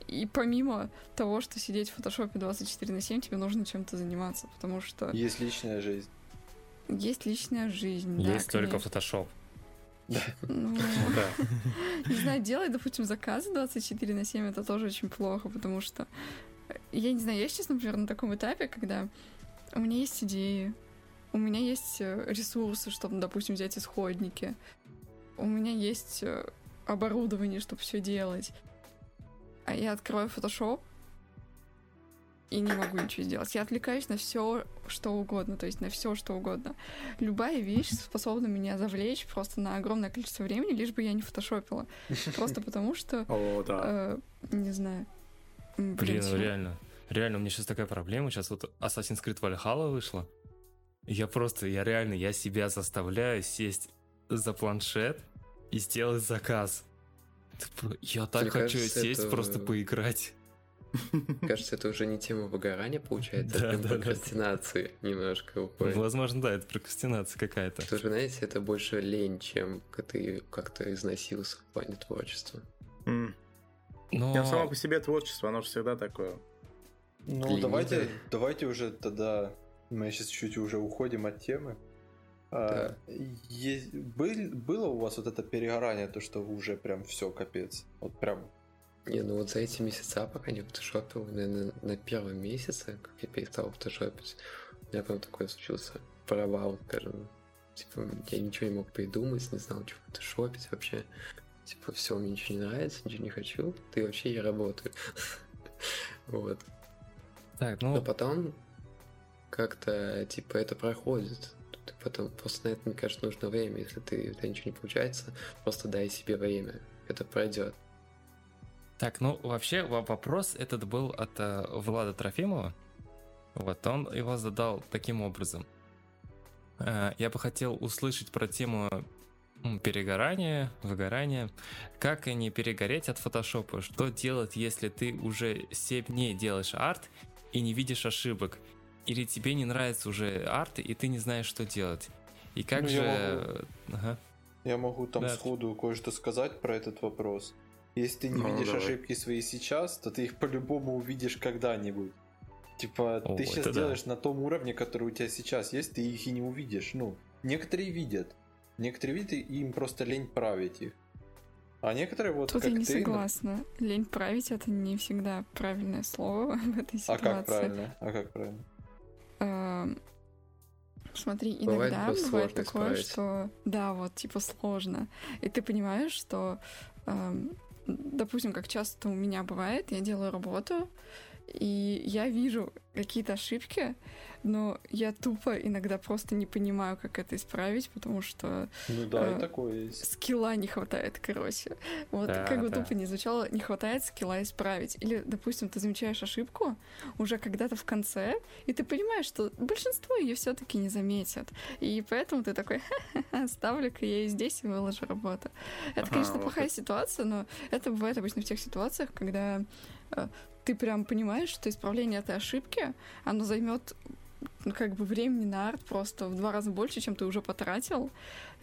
D: И помимо того, что сидеть в фотошопе 24 на 7, тебе нужно чем-то заниматься, потому что
E: Есть личная жизнь.
D: есть личная жизнь. да,
A: Есть только
D: конечно.
A: фотошоп.
D: Ну,
C: Да.
D: не знаю, делать, допустим, заказы 24 на 7, это тоже очень плохо, потому что, э, я не знаю, я сейчас, например, на таком этапе, когда у меня есть идеи, у меня есть э, ресурсы, чтобы, допустим, взять исходники, у меня есть э, оборудование, чтобы все делать, а я открою Photoshop и не могу ничего сделать. Я отвлекаюсь на все, что угодно, то есть на все, что угодно. Любая вещь способна меня завлечь просто на огромное количество времени, лишь бы я не фотошопила. Просто потому что,
C: О, да.
D: э, не знаю.
A: Блин, ну реально. Реально, у меня сейчас такая проблема. Сейчас вот Assassin's Creed Valhalla вышла. Я просто, я реально, я себя заставляю сесть за планшет и сделать заказ. Про- Я так
B: Мне
A: хочу
B: кажется,
A: сесть,
B: это-
A: просто поиграть.
B: Кажется, это уже не тема выгорания получается,
A: Да,
B: а
A: да, да.
B: прокрастинации немножко уходит.
A: Возможно, да, это прокрастинация какая-то.
B: Потому что, знаете, это больше лень, чем ты как-то износился в плане творчества.
C: М.
A: Но...
C: Ну, само по себе творчество, оно же всегда такое.
E: Ну, давайте, давайте уже тогда, мы сейчас чуть уже уходим от темы. А, есть- был- было у вас вот это перегорание, то, что уже прям все, капец? Вот прям
B: Не, ну вот за эти месяца, пока не фотошопил, наверное, на первом месяце, как я перестал фотошопить, у меня прям такой случился провал, скажем. Типа, я ничего не мог придумать, не знал, что фотошопить вообще. Типа, все, мне ничего не нравится, ничего не хочу, ты вообще я работаю. Вот.
A: Так,
B: Но
A: ну,
B: потом как-то, типа, это проходит. Потом, просто на это, мне кажется, нужно время. Если ты, у тебя ничего не получается, просто дай себе время. Это пройдет.
A: так, ну, вообще во- вопрос этот был от э, Влада Трофимова. Вот, он его задал таким образом. Э, я бы хотел услышать про тему перегорания, выгорания. Как не перегореть от фотошопа? Что делать, если ты уже 7 дней делаешь арт и не видишь ошибок? Или тебе не нравится уже арт, и ты не знаешь, что делать? И как
E: Ну,
A: же...
E: я
A: Ага.
E: Я могу там
A: Да.
E: сходу кое-что сказать про этот вопрос. Если ты не
C: Ну,
E: видишь
C: давай.
E: ошибки свои сейчас, то ты их по-любому увидишь когда-нибудь. Типа,
A: О,
E: ты сейчас
A: да.
E: делаешь на том уровне, который у тебя сейчас есть, ты их и не увидишь. Ну, некоторые видят. Некоторые видят, и им просто лень править их. А некоторые вот
D: Тут
E: как
D: я не
E: ты... ну,
D: согласна. Лень править это не всегда правильное слово в этой
E: А
D: ситуации.
E: как правильно? А как правильно?
D: Эм, Смотри,
B: Бывает
D: иногда бывает
B: сложно
D: такое,
B: исправить.
D: что да, вот типа сложно. И ты понимаешь, что, эм, допустим, как часто у меня бывает, я делаю работу, и я вижу какие-то ошибки, но я тупо иногда просто не понимаю, как это исправить, потому что
E: Ну да,
D: А,
E: и такое есть.
D: скилла не хватает, короче. Вот
A: Да,
D: как бы
A: да.
D: тупо не звучало, не хватает скилла исправить. Или, допустим, ты замечаешь ошибку уже когда-то в конце, и ты понимаешь, что большинство ее все-таки не заметят. И поэтому ты такой, ставлю-ка я и здесь и выложу работу. Это,
C: Ага,
D: конечно,
C: вот
D: плохая
C: это.
D: ситуация, но это бывает обычно в тех ситуациях, когда э, ты прям понимаешь, что исправление этой ошибки, оно займет как бы времени на арт просто в два раза больше, чем ты уже потратил.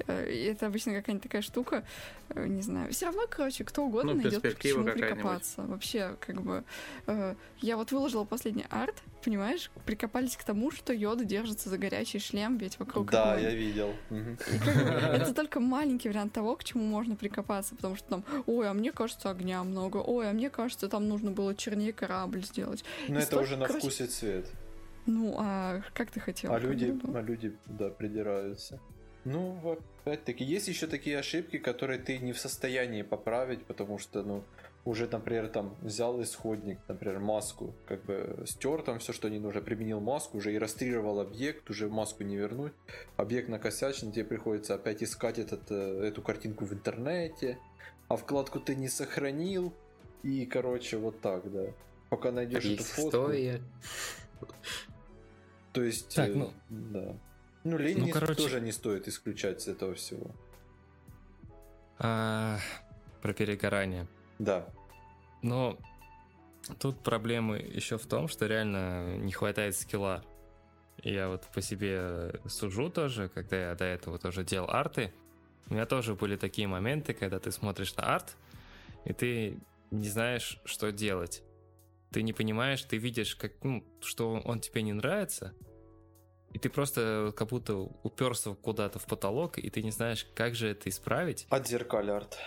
D: Э, И это обычно какая-нибудь такая штука, э, не знаю. Все равно, короче, кто угодно
C: Ну,
D: найдет к чему прикопаться. Вообще, как бы. э, Я вот выложила последний арт, понимаешь, прикопались к тому, что Йода держится за горячий шлем, ведь вокруг
E: Да,
D: огонь.
E: я видел.
D: Это только маленький вариант того, к чему можно прикопаться, потому что там, ой, а мне кажется, огня много, ой, а мне кажется, там нужно было чернее корабль сделать.
E: Но это уже на вкус и цвет.
D: Ну, а как ты хотел?
E: А люди, а люди, да, придираются. Ну, опять-таки, есть еще такие ошибки, которые ты не в состоянии поправить, потому что, ну, уже, например, там взял исходник, например, маску, как бы стер там все, что не нужно, применил маску, уже и растрировал объект, уже маску не вернуть, объект накосячен, тебе приходится опять искать этот, э, эту картинку в интернете, а вкладку ты не сохранил, и, короче, вот так, да. Пока найдешь эту
B: Есть
E: фотку.
B: история.
E: То есть,
A: Так,
E: э,
A: ну-
E: да. Ну, лень
A: Ну, короче-
E: тоже не стоит исключать с этого всего.
A: А, про перегорание.
E: Да.
A: Но тут проблемы еще в том, что реально не хватает скилла. Я вот по себе сужу тоже, когда я до этого тоже делал арты. У меня тоже были такие моменты, когда ты смотришь на арт, и ты не знаешь, что делать. Ты не понимаешь, ты видишь, как, ну, что он тебе не нравится, и ты просто как будто уперся куда-то в потолок, и ты не знаешь, как же это исправить.
E: Отзеркаль арт.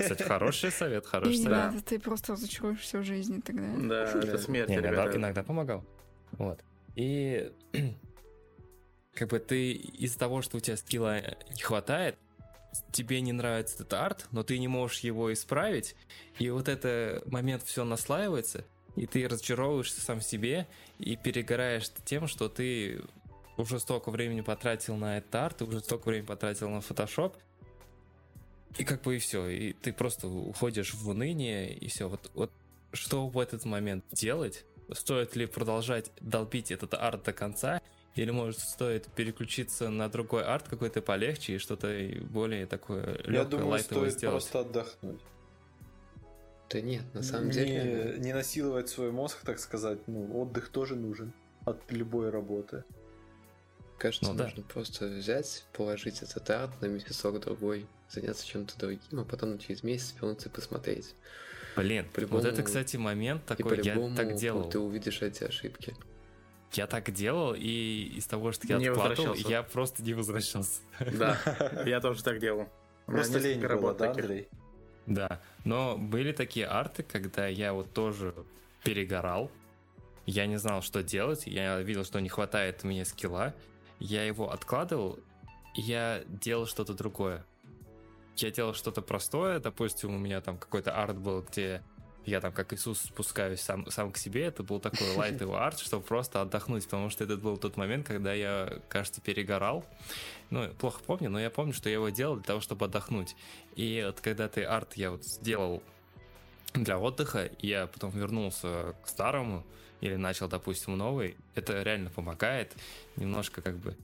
A: Кстати, хороший совет, хороший совет.
D: надо, ты просто разочаруешься в жизни тогда.
C: Да, это смерть,
A: иногда,
C: ребята.
A: иногда помогал. Вот. И как бы ты из-за того, что у тебя скилла не хватает, тебе не нравится этот арт, но ты не можешь его исправить, и вот этот момент все наслаивается, и ты разочаровываешься сам в себе и перегораешь тем, что ты уже столько времени потратил на этот арт, ты уже столько времени потратил на фотошоп, и как бы и все, и ты просто уходишь в уныние, и все. Вот, вот что в этот момент делать? Стоит ли продолжать долбить этот арт до конца? Или, может, стоит переключиться на другой арт какой-то полегче и что-то более такое
E: Я
A: легкое,
E: думаю,
A: лайтовое
E: стоит
A: сделать?
E: просто отдохнуть.
B: Да нет, на самом
E: не,
B: деле...
E: не насиловать свой мозг, так сказать. Ну, отдых тоже нужен от любой работы.
B: Кажется,
A: Ну да.
B: нужно просто взять, положить этот арт на месяцок другой, заняться чем-то другим, а потом через месяц вернуться и посмотреть.
A: Блин,
B: По-любому-
A: вот это, кстати, момент такой, я
B: по-любому
A: так делал.
B: ты увидишь эти ошибки.
A: Я так делал, и из того, что я
C: Не
A: откладывал, я просто не возвращался.
C: Да, я тоже так делал.
E: Просто лень было, да. Андрей?
A: Да, но были такие арты, когда я вот тоже перегорал. Я не знал, что делать. Я видел, что не хватает мне скилла. Я его откладывал, и я делал что-то другое. Я делал что-то простое. Допустим, у меня там какой-то арт был, где я там как Иисус спускаюсь сам, сам к себе. Это был такой лайтовый арт, чтобы просто отдохнуть, потому что это был тот момент, когда я, кажется, перегорал. Ну, плохо помню, но я помню, что я его делал для того, чтобы отдохнуть. И вот когда ты арт я вот сделал для отдыха, я потом вернулся к старому или начал, допустим, новый, это реально помогает немножко как бы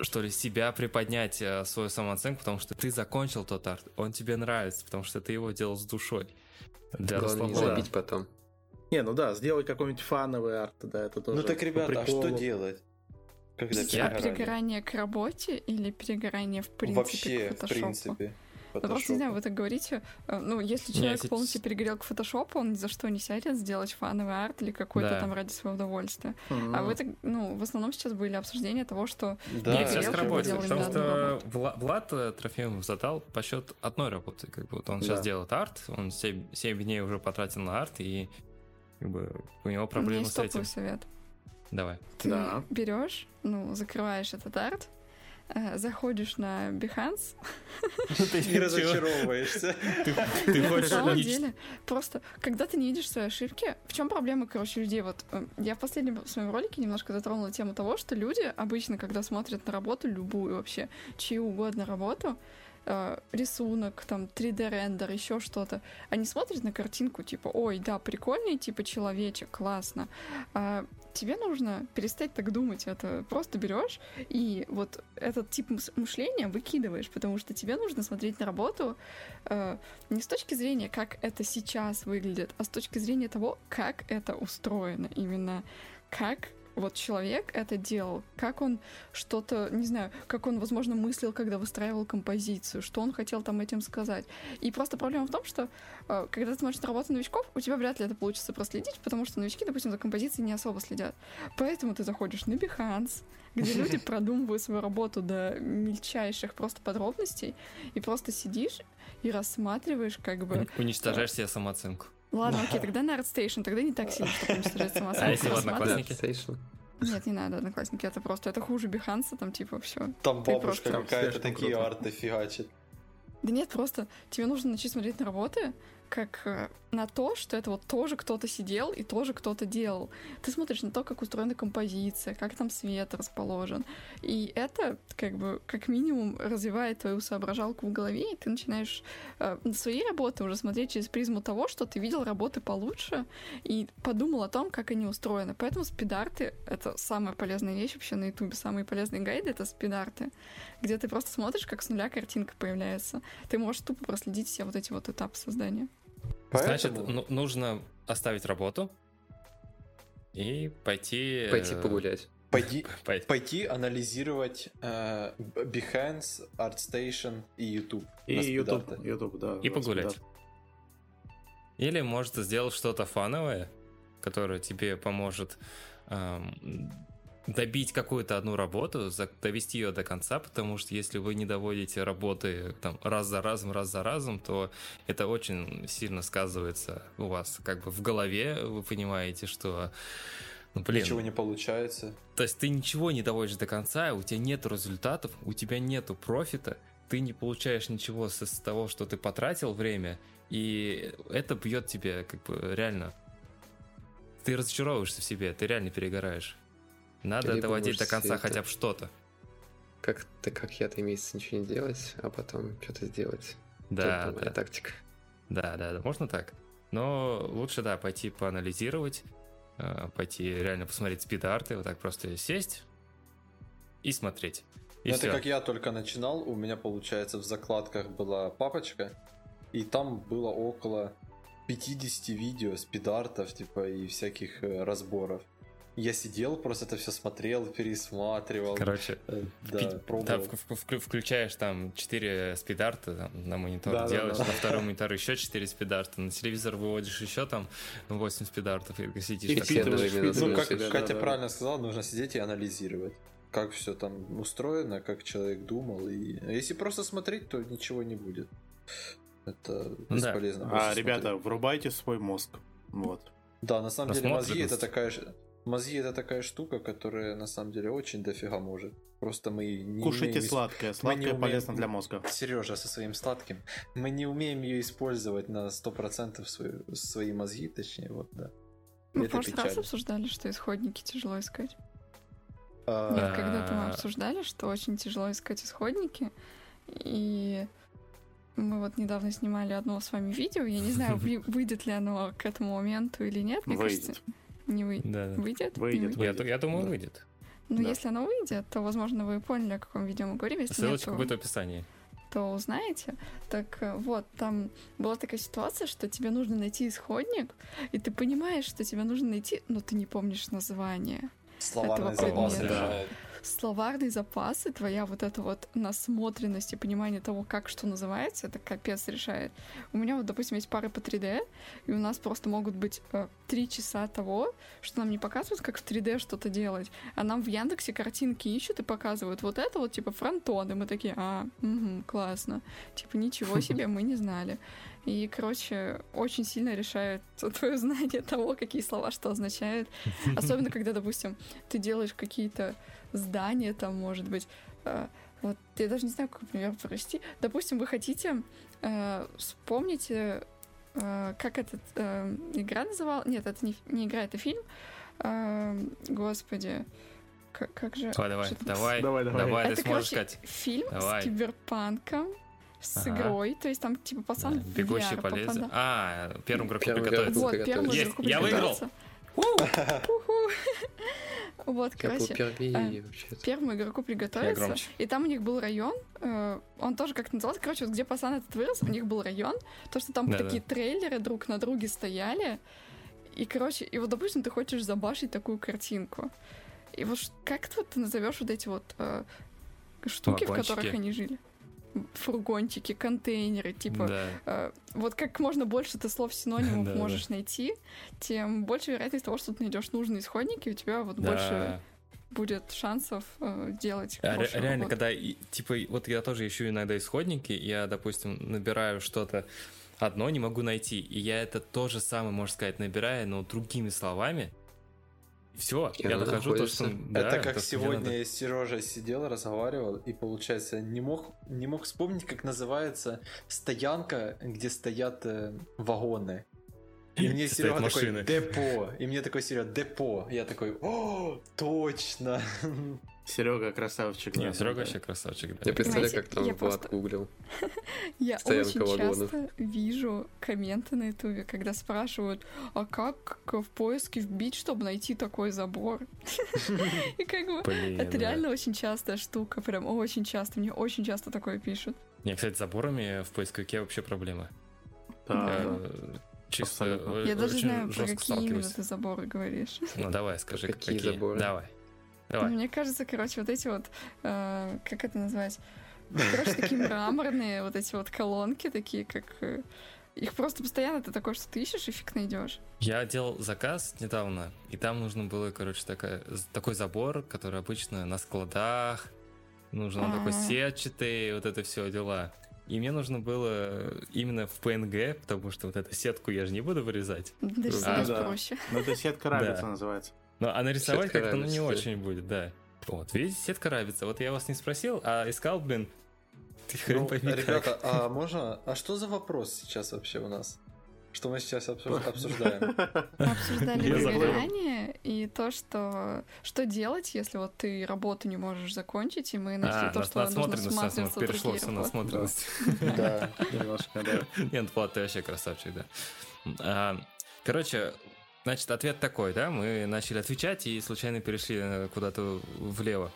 A: что ли, себя приподнять, э, свою самооценку, потому что ты закончил тот арт, он тебе нравится, потому что ты его делал с душой. Для
B: Главное не забить потом.
C: Не, ну да, сделать какой-нибудь фановый арт, да, это тоже
E: Ну так, ребята, а что делать? Когда перегорали?
D: Перегорание к работе или перегорание в принципе
E: Вообще,
D: к
E: в
D: фотошопу?
E: Принципе.
D: Ну, просто не знаю, вы так говорите, э, ну, если человек
A: если-
D: полностью перегорел к фотошопу, он ни за что не сядет сделать фановый арт или какой-то
A: Да.
D: там ради своего удовольствия.
C: М.
D: А вы так, ну, в основном сейчас были обсуждения того, что
E: Да,
A: Нет,
D: Я
A: сейчас к работе, потому что. Вла- Влад э, Трофимов задал по счет одной работы. Как бы, вот он сейчас
C: Да.
A: делает арт, он 7, дней уже потратил на арт, и как бы, у него
D: у меня
A: проблемы
D: есть
A: с этим.
D: совет.
A: Давай.
D: Ты
C: Да.
D: берешь, ну, закрываешь этот арт, заходишь на Behance,
A: Ты
E: Не разочаровываешься.
A: Ты
D: На
A: хочешь
D: самом
A: унич-
D: деле, просто, когда ты не видишь свои ошибки, в чем проблема, короче, людей? Вот э, я в последнем своем ролике немножко затронула тему того, что люди обычно, когда смотрят на работу, любую вообще, чью угодно работу, э, рисунок, там, 3D-рендер, еще что-то, они смотрят на картинку, типа, ой, да, прикольный, типа, человечек, классно. А тебе нужно перестать так думать, это просто берешь и вот этот тип мышления выкидываешь, потому что тебе нужно смотреть на работу э, не с точки зрения, как это сейчас выглядит, а с точки зрения того, как это устроено, именно как вот человек это делал, как он что-то, не знаю, как он, возможно, мыслил, когда выстраивал композицию, что он хотел там этим сказать. И просто проблема в том, что э, когда ты смотришь на работу новичков, у тебя вряд ли это получится проследить, потому что новички, допустим, за композицией не особо следят. Поэтому ты заходишь на Behance, где люди продумывают свою работу до мельчайших просто подробностей, и просто сидишь и рассматриваешь как бы...
A: Уни- Уничтожаешь себе самооценку.
D: Ладно, окей, тогда на ArtStation, тогда не так сильно, чтобы уничтожать самооценку.
A: А если в Одноклассники?
D: Нет, не надо, одноклассники, это просто, это хуже Биханса, там типа все.
E: Там бабушка какая-то такие арты фигачит.
D: Да нет, просто тебе нужно начать смотреть на работы, как э, на то, что это вот тоже кто-то сидел и тоже кто-то делал. Ты смотришь на то, как устроена композиция, как там свет расположен. И это, как бы, как минимум, развивает твою соображалку в голове, и ты начинаешь э, свои работы уже смотреть через призму того, что ты видел работы получше и подумал о том, как они устроены. Поэтому спидарты — это самая полезная вещь вообще на ютубе. Самые полезные гайды — это спидарты, где ты просто смотришь, как с нуля картинка появляется. Ты можешь тупо проследить все вот эти вот этапы создания.
A: Значит,
E: Поэтому
A: ну- нужно оставить работу и пойти... э,
B: Пойти погулять.
E: пойди,
A: пой-
E: пойти анализировать э, Behance, ArtStation и YouTube.
C: И YouTube. YouTube, да.
A: И погулять. Или, может, сделать что-то фановое, которое тебе поможет эм, добить какую-то одну работу, довести ее до конца, потому что если вы не доводите работы там, раз за разом, раз за разом, то это очень сильно сказывается у вас как бы в голове, вы понимаете, что ну, блин,
E: Ничего не получается.
A: то есть ты ничего не доводишь до конца, у тебя нет результатов, у тебя нету профита, ты не получаешь ничего с, с того, что ты потратил время, и это бьет тебе как бы реально. Ты разочаровываешься в себе, ты реально перегораешь. Надо
B: Либо
A: доводить до конца
B: это-
A: хотя бы что-то.
B: Как ты, как я, три месяца ничего не делать, а потом что-то сделать.
A: Да,
B: моя
A: да,
B: тактика.
A: да, да, да, можно так. Но лучше, да, пойти поанализировать, э, пойти реально посмотреть спид-арты, вот так просто сесть и смотреть. И
E: Ну, это
A: всё.
E: как я только начинал, у меня, получается, в закладках была папочка, и там было около 50 видео спидартов, типа, и всяких э, разборов. Я сидел, просто это все смотрел, пересматривал.
A: Короче,
E: Э,
A: пи-
E: да,
A: да,
E: пробовал.
A: в- в- в- включаешь там 4 спидарта там, на монитор,
E: Да, да,
A: делаешь,
E: да.
A: на втором мониторе еще 4 спидарта, на телевизор выводишь еще там 8 спидартов, и сидишь
C: И
A: такой,
C: впитываешь,
B: именно
E: Ну, как
C: впитываешь, да,
E: Катя
C: да,
E: правильно сказала, нужно сидеть и анализировать. Как все там устроено, как человек думал. И если просто смотреть, то ничего не будет. Это
A: Да.
E: бесполезно.
C: А,
E: просто
C: ребята,
E: смотреть.
C: врубайте свой мозг. Вот.
E: Да, на самом деле мозги это такая ж- Мозги это такая штука, которая на самом деле очень дофига может. Просто мы не
C: Кушайте
E: умеем
C: сладкое.
E: не
C: Сладкое
E: умеем-
C: полезно для мозга.
E: Сережа со своим сладким. Мы не умеем ее использовать на 100% свои, свои мозги, точнее, вот, да.
D: Мы в
E: Это
D: прошлый раз
E: печально.
D: обсуждали, что исходники тяжело искать.
E: А,
D: Нет, когда-то мы обсуждали, что очень тяжело искать исходники. И мы вот недавно снимали одно с вами видео. Я не знаю, вы- выйдет ли оно к этому моменту или нет. Мне
C: Выйдет.
D: кажется, не выйдет.
A: Да, да.
D: Выйдет? Не
C: Выйдет,
A: Я, я думаю,
E: Да.
A: выйдет.
D: Ну,
E: Да.
D: если оно выйдет, то, возможно, вы поняли, о каком видео мы говорим. Если нет,
A: Ссылочка
D: то,
A: будет в описании.
D: то узнаете. Так э, вот, там была такая ситуация, что тебе нужно найти исходник, и ты понимаешь, что тебе нужно найти, но ты не помнишь название.
E: Словарный
D: этого
E: запас
D: предмета.
E: решает.
D: Словарный запас и твоя вот эта вот насмотренность и понимание того, как что называется, это капец решает. У меня вот, допустим, есть пары по 3D, и у нас просто могут быть э, три часа того, что нам не показывают, как в 3D что-то делать, а нам в Яндексе картинки ищут и показывают вот это вот, типа, фронтон, и мы такие, а, мгм, классно. Типа, ничего себе, мы не знали. И, короче, очень сильно решает твое знание того, какие слова что означают. Особенно, когда, допустим, ты делаешь какие-то здания, там, может быть, э, вот, я даже не знаю, какой пример привести. Допустим, вы хотите, э, вспомните, э, как эта э, игра называлась? Нет, это не, не игра, это фильм. Э, господи, как, как же...
A: Давай, давай, давай,
C: Давай, давай.
A: давай, ты
D: это,
A: сможешь
D: короче,
A: сказать.
D: фильм
A: Давай.
D: с киберпанком, с
A: Ага.
D: игрой, то есть там, типа, пацан
A: Да, Бегущий
D: VR
A: по лезвию. А, первым игроку приготовиться.
D: Вот, первому
A: Есть, я выиграл.
D: приготовиться. Вот, короче, первому игроку приготовиться. И там у них был район, э, он тоже как назывался, короче, вот где пацан этот вырос, у них был район, то, что там такие трейлеры друг на друге стояли, и, короче, и вот, допустим, ты хочешь забашить такую картинку. И вот как ты, вот, ты назовешь вот эти вот э, штуки, в которых они жили? Фургончики, контейнеры, типа,
A: Да.
D: Э, вот как можно больше ты слов синонимов
A: Да, да.
D: можешь найти, тем больше вероятность того, что ты найдешь нужные исходники, у тебя вот
A: Да.
D: больше будет шансов э, делать
A: А ре- реально,
D: работу.
A: когда, и- типа, вот я тоже ищу иногда исходники, я, допустим, набираю что-то одно, не могу найти, и я это то же самое, можно сказать, набираю, но другими словами, все,
B: И
A: я
B: оно
A: нахожу то, что... да,
E: это как
A: то,
E: сегодня
A: надо.
E: я с Сережей сидел, разговаривал, и получается, не мог, не мог вспомнить, как называется стоянка, где стоят э, вагоны. И мне Серега такой,
A: машины.
E: депо. И мне такой Серега, депо. Я такой, о, точно.
C: Серега красавчик.
A: Не,
C: да,
A: Серега
C: да.
A: вообще красавчик, да.
B: Я представляю, как там
D: я
B: Влад
D: просто-
B: гуглил.
D: Я
B: Стоянка
D: очень
B: вагонов.
D: часто вижу комменты на ютубе, когда спрашивают, а как в поиске вбить, чтобы найти такой забор? И как бы это реально очень частая штука, прям очень часто, мне очень часто такое пишут.
A: Не, кстати, с заборами в поисковике вообще проблема.
C: Да.
A: э, Чисто
D: Я даже знаю, про какие именно ты заборы говоришь.
A: Ну давай, скажи,
B: Какие
A: какие.
B: заборы?
A: Давай. Давай.
D: Мне кажется, короче, вот эти вот, э, как это назвать? Короче, такие мраморные вот эти вот колонки, такие как... э, их просто постоянно ты такой, что ты ищешь и фиг найдешь.
A: Я делал заказ недавно, и там нужно было, короче, такая, такой забор, который обычно на складах, нужно он такой
D: Ага.
A: сетчатый, вот это все дела. И мне нужно было именно в PNG, потому что вот эту сетку я же не буду вырезать.
D: Даже
A: А,
C: да.
D: проще.
C: Ну, это сетка рабица
A: Да.
C: называется.
A: Ну, а нарисовать как-то ну, не очень будет, да. Вот, видите, сетка рабица. Вот я вас не спросил, а искал, блин, ты хрен
E: Ну,
A: пойми как.
E: ребята, а можно... А что за вопрос сейчас вообще у нас? Что мы сейчас обсуж- обсуждаем?
D: Мы обсуждали выгорание и то, что что делать, если вот ты работу не можешь закончить, и мы начали
A: А,
D: то, что нужно
A: ну,
D: в
A: перешло все
D: работы.
A: насмотренность.
E: Да.
C: Немножко, да.
A: Нет, Влад, ты вообще красавчик, да. А, Короче, значит, ответ такой, да? Мы начали отвечать и случайно перешли э, куда-то влево.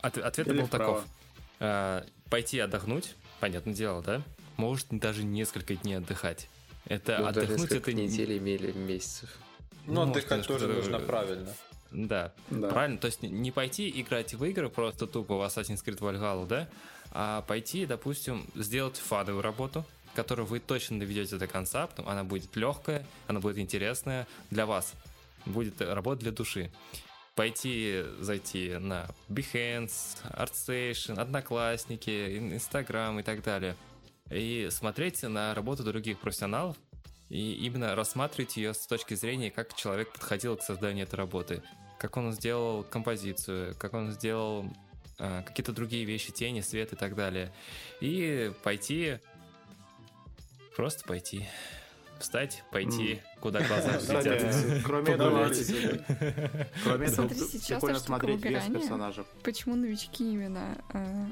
A: От- Ответ
C: Или
A: был
C: вправо.
A: таков. А, Пойти отдохнуть, понятное дело, да? Может, даже несколько дней отдыхать. Это
B: Ну,
A: отдохнуть это не-
B: недель имели месяцев.
E: Ну,
A: может,
E: отдыхать тоже нужно правильно.
A: Да,
C: Да.
A: правильно. То есть не- пойти играть в игры просто тупо в Assassin's Creed Valhalla, да, а пойти, допустим, сделать фадовую работу, которую вы точно доведете до конца, потому она будет легкая, она будет интересная для вас, будет работа для души. Пойти, зайти на Behance, ArtStation, Одноклассники, Instagram и так далее. И смотреть на работу других профессионалов, и именно рассматривать ее с точки зрения, как человек подходил к созданию этой работы, как он сделал композицию, как он сделал а, какие-то другие вещи, тени, свет и так далее. И пойти, просто пойти, встать, пойти, куда глаза глядят.
C: кроме этого, кроме этого, прикольно смотреть вес персонажа.
D: Почему новички именно э,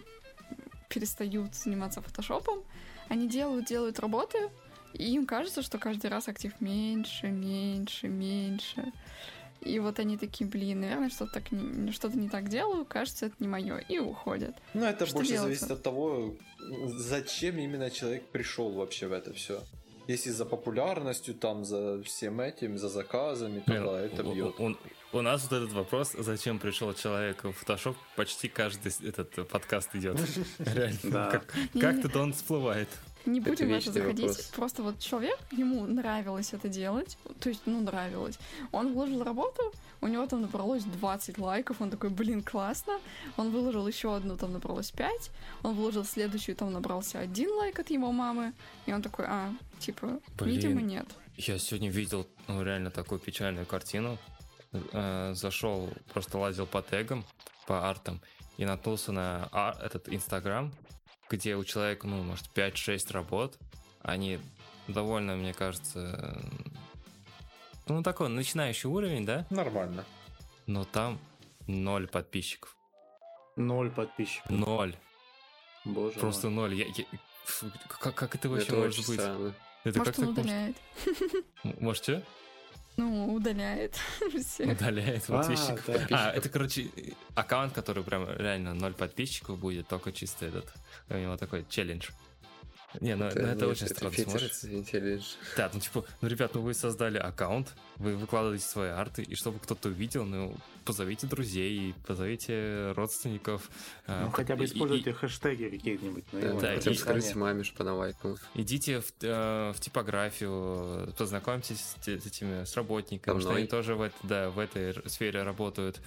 D: перестают заниматься фотошопом? Они делают, делают работы, и им кажется, что каждый раз актив меньше, меньше, меньше. И вот они такие, блин, наверное, что-то, так не, что-то не так делаю, кажется, это не мое, и уходят.
E: Ну, это
D: Что
E: больше
D: делать?
E: зависит от того, зачем именно человек пришел вообще в это все. Если за популярностью, там, за всем этим, за заказами, то
A: Блин,
E: да, это
A: у-
E: бьет.
A: у, у нас вот этот вопрос, зачем пришел человек в Photoshop, почти каждый этот э, подкаст идет. Реально. Как-то он всплывает.
D: Не
B: Это
D: будем в это заходить.
B: вопрос.
D: Просто вот человек, ему нравилось это делать. То есть, ну, нравилось. Он вложил работу, у него там набралось 20 лайков. Он такой, блин, классно. Он выложил еще одну, там набралось 5. Он выложил следующую, там набрался один лайк от его мамы. И он такой, а, типа,
A: Блин.
D: видимо, нет.
A: Я сегодня видел ну, реально такую печальную картину. Э, Зашел, просто лазил по тегам, по артам, и наткнулся на а- этот Инстаграм, где у человека, ну, может, 5-6 работ. Они довольно, мне кажется, ну, такой начинающий уровень, да?
E: Нормально.
A: Но там ноль подписчиков.
C: Ноль подписчиков.
A: Ноль.
C: Боже
A: Просто
C: мой.
A: ноль. Я- я- Как, как это вообще
B: Это
A: может
B: очень
A: быть?
B: странно.
A: Это
D: Может,
A: как
D: он
A: так может-
D: удаляет.
A: М- Может, что?
D: Ну, удаляет всех.
A: Удаляет
C: А,
A: подписчиков. А, это, короче, аккаунт, который прям реально ноль подписчиков будет, только чисто этот, у него такой челлендж. Не, ну это, это
B: нет,
A: очень странно
B: фетиш,
A: смотрится. Да, ну типа, ну, ребят, ну вы создали аккаунт, вы выкладываете свои арты, и чтобы кто-то увидел, ну, позовите друзей, позовите родственников. а,
C: Ну, хотя бы
A: и- и-
C: используйте хэштеги какие-нибудь. ну,
B: Да,
A: да, и-
B: скажите маме, чтобы она лайкнула.
A: Идите в, э, в типографию, познакомьтесь с, этими с работниками, что они тоже в, это- да, в этой сфере работают.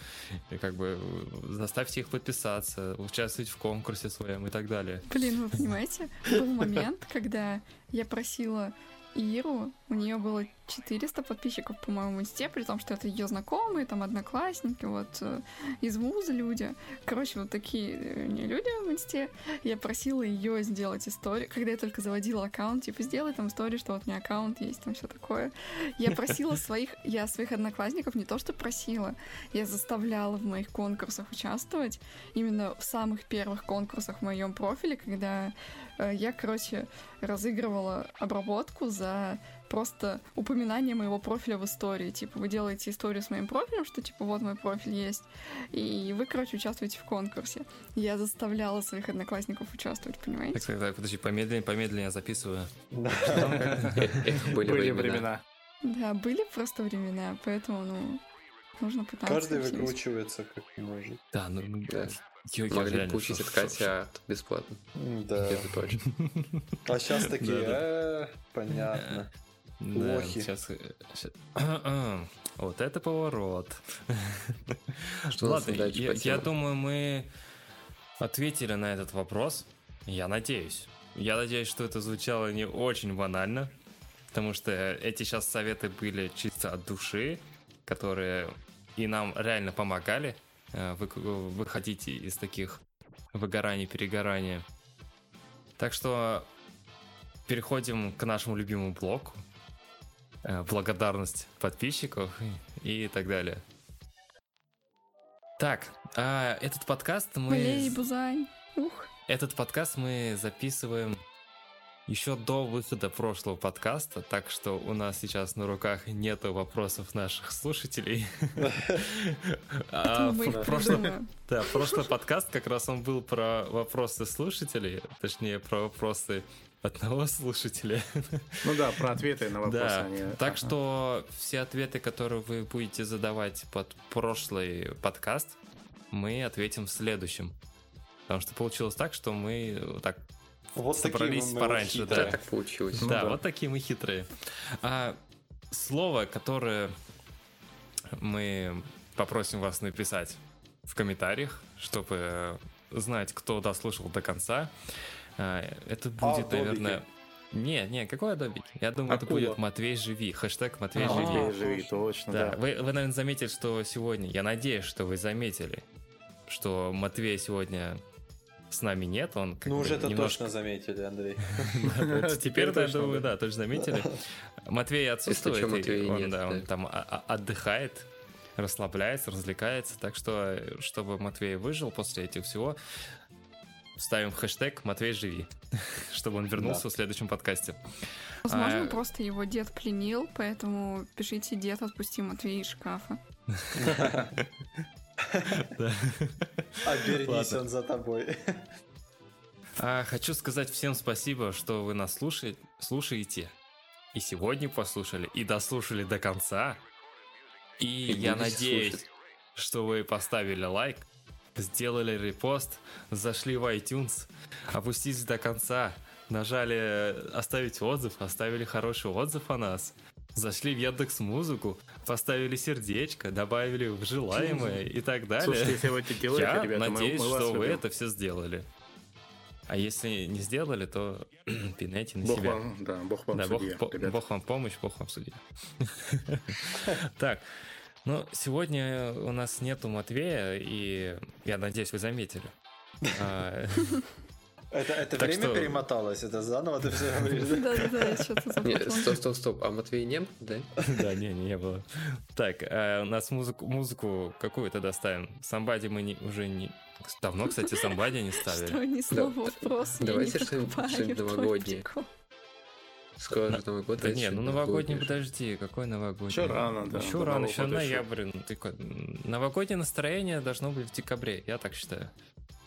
A: И как бы э, заставьте их подписаться, участвовать в конкурсе своем и так далее.
D: Блин, вы понимаете, был момент, когда я просила Иру, у нее было 400 подписчиков, по-моему, в инсте, при том, что это ее знакомые, там, одноклассники, вот, э, из вуза люди. Короче, вот такие э, не люди в инсте. Я просила ее сделать историю, когда я только заводила аккаунт, типа, сделай там историю, что вот у меня аккаунт есть, там все такое. Я просила своих, я своих одноклассников не то, что просила, я заставляла в моих конкурсах участвовать, именно в самых первых конкурсах в моем профиле, когда э, я, короче, разыгрывала обработку за просто упоминание моего профиля в истории. Типа, вы делаете историю с моим профилем, что, типа, вот мой профиль есть, и вы, короче, участвуете в конкурсе. Я заставляла своих одноклассников участвовать, понимаете?
A: Так, так, так, подожди, помедленнее, помедленнее я записываю.
B: Были времена.
D: Да, были просто времена, поэтому, ну, нужно пытаться.
E: Каждый
D: всё
E: выкручивается как может.
A: Да, ну, ну,
B: Да.
A: я
B: Могли
A: реально
B: получить от Кати арт бесплатно.
E: Да.
B: Это точно.
E: А сейчас такие,
A: Да-да.
E: «Э.
A: Да,
E: Лохи.
A: сейчас... Вот это поворот.
B: Что
A: Ладно, я, я думаю, мы ответили на этот вопрос. Я надеюсь. Я надеюсь, что это звучало не очень банально, потому что эти сейчас советы были чисто от души, которые и нам реально помогали э, вы- выходить из таких выгораний, перегорания. Так что переходим к нашему любимому блоку. Э, Благодарность подписчиков и так далее. Так, а этот подкаст мы...
D: Валерий Бузань. Ух.
A: Этот подкаст мы записываем еще до выхода прошлого подкаста, так что у нас сейчас на руках нету вопросов наших слушателей. А прошлый подкаст как раз он был про вопросы слушателей, точнее про вопросы одного слушателя.
C: Ну да, про ответы на вопросы.
A: Да,
C: они-
A: так
C: Ага.
A: что все ответы, которые вы будете задавать под прошлый подкаст, мы ответим в следующем. Потому что получилось так, что мы так
E: Вот
A: собрались
E: мы- мы
A: пораньше, да.
E: хитрые.
B: Так получилось.
A: да,
E: да.
A: вот такие мы хитрые. А слово, которое мы попросим вас написать в комментариях, чтобы знать, кто дослушал до конца, это будет,
E: Адобики.
A: наверное... Не, не, какой Адобик? Я думаю, это
C: Акула.
A: будет Матвей Живи. Хэштег Матвей
C: А,
A: Живи.
C: Матвей, живи,
E: точно.
A: Да,
C: да.
A: Вы, вы, наверное, заметили, что сегодня, я надеюсь, что вы заметили, что Матвей сегодня с нами нет, он как
E: Ну,
A: бы
E: уже это
A: немножко...
E: точно заметили, Андрей.
A: Теперь,
C: точно,
A: думаю,
C: да.
A: точно заметили. Матвей отсутствует, он, там а- а- отдыхает, расслабляется, развлекается. Так что, э, чтобы Матвей выжил после этих всего, ставим хэштег «Матвей, живи», чтобы он вернулся
E: Да.
A: в следующем подкасте.
D: Возможно,
A: А-
D: просто его дед пленил, поэтому пишите «Дед, отпусти Матвея из шкафа».
E: Обернись, он за тобой.
A: А, хочу сказать всем спасибо, что вы нас слушаете. И сегодня послушали, и дослушали до конца. И, я надеюсь, что вы поставили лайк, сделали репост, зашли в iTunes, опустились до конца, нажали оставить отзыв, оставили хороший отзыв о нас, зашли в Яндекс Музыку, поставили сердечко, добавили в желаемое и так далее.
C: Слушайте, если вы это делаете,
A: Я
C: ребята, мы-
A: надеюсь,
C: мы вас
A: что вы
C: любим.
A: это все сделали. А если не сделали, то пинайте на
C: Бог
A: себя.
C: вам, да, бог вам
A: Да, бог,
C: судья,
A: по-
C: ребята.
A: бог вам помощь, бог вам судья. Так, ну, сегодня у нас нету Матвея, и я надеюсь, вы заметили. А,
E: Это, это
A: Так
E: время
A: что-
E: перемоталось, это заново ты все говоришь, да?
D: Да-да-да, я что-то
B: стоп, стоп, стоп. А Матвей не был, да?
A: Да, не, не, было. Так, а у нас музыку, музыку какую то доставим? Самбади мы не- уже не... Давно, кстати, Самбади не
D: Что
A: ставили.
D: ни слова вопрос,
B: давайте что-нибудь- новогоднее. Скоро же Новый год.
A: Да не,
B: ещё
A: ну
B: Новый
A: новогодний, подожди, какой новогодний?
C: Еще рано, да,
A: Еще рано, еще ноябрь. Ну, ты Новогоднее настроение должно быть в декабре, я так считаю.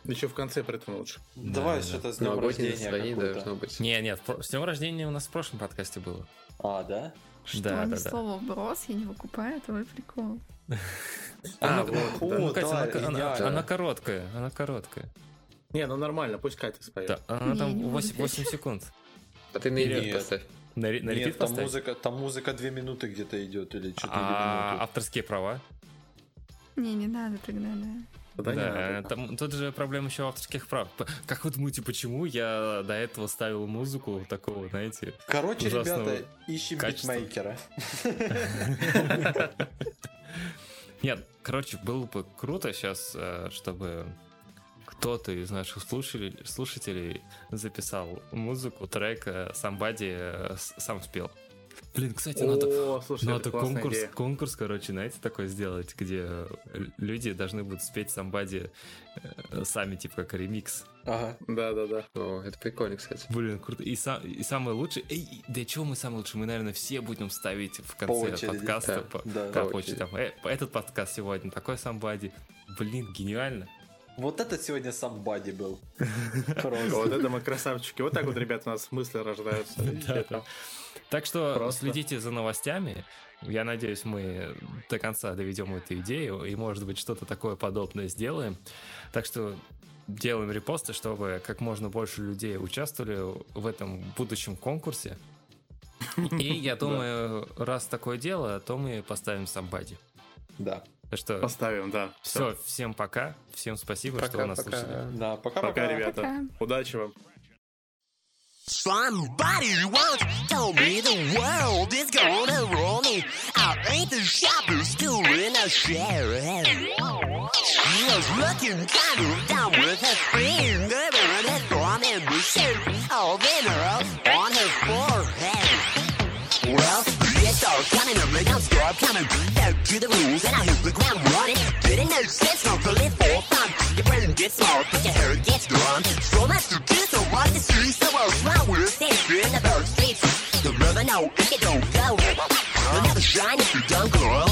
C: Еще в конце при этом лучше.
E: Давай
A: да.
E: что-то с днем
B: Новогоднее
E: рождения
B: настроение должно быть.
A: Не, нет, с днем рождения у нас в прошлом подкасте было.
E: А, да?
D: Что,
A: Да,
D: ни
A: да, да.
D: слова вброс, я не выкупаю твой прикол.
A: А, вот, ну, Катя,
E: да,
A: она, короткая, она короткая.
C: Не, ну нормально, пусть Катя споет.
A: Да, она там
D: не буду
A: 8,
D: петь.
A: 8 секунд.
B: А ты на
E: Нет.
B: репит поставь.
A: На, на
E: Нет, там музыка, там музыка две минуты где-то идет, или 4
A: А
E: минуты.
A: авторские права?
D: Не, не надо тогда, да.
C: Тогда надо.
A: там, тут же проблема еще авторских прав. Как вы думаете, почему я до этого ставил музыку такого, знаете?
E: Короче, ребята, ищем
A: качества.
E: битмейкера.
A: Нет, короче, было бы круто сейчас, чтобы кто-то из наших слушателей, слушателей записал музыку, трек э, Somebody э, сам спел. Блин, кстати, надо,
C: О, слушай,
A: надо конкурс,
C: идея.
A: конкурс, короче, знаете, такой сделать, где э, люди должны будут спеть э, сами, типа как ремикс.
E: Ага.
C: Да, да, да.
B: О, это прикольно, кстати.
A: Блин, круто. И, сам, и самое лучшее... Эй, да чего мы самое лучшее? Мы, наверное, все будем ставить в конце
E: По очереди,
A: подкаста.
B: да.
A: по-
E: Да.
B: по
A: по
B: очереди.
A: очереди, там, «Э, этот подкаст сегодня, такой Somebody. Блин, гениально.
E: Вот этот сегодня самбади был.
C: Вот это мы красавчики. Вот так вот, ребята, у нас мысли рождаются.
A: Да, да. Так что
C: Просто.
A: следите за новостями. Я надеюсь, мы до конца доведем эту идею и, может быть, что-то такое подобное сделаем. Так что делаем репосты, чтобы как можно больше людей участвовали в этом будущем конкурсе. И я думаю, раз такое дело, то мы поставим самбади.
E: Да.
A: Так что
C: Поставим, да.
A: все, всем пока, всем спасибо, что
B: Пока,
A: вы нас слушали.
B: пока.
E: Да, пока-пока.
C: Пока, ребята.
D: Пока.
C: Удачи вам.
F: Somebody once told me the world is gonna roll me. I ain't the sharpest tool in a shed. She was looking kind of down with her finger and her thumb in the shape of minerals on her the gun score I'm coming. Out to the rules and I hit the ground running. Didn't know sense, not for live for fun. Your brain gets smart, but your hair gets gone. So much to do, so much to see, so I'll smile with a in the bird streets. You'll never know if you don't go. You'll never shine if you don't grow.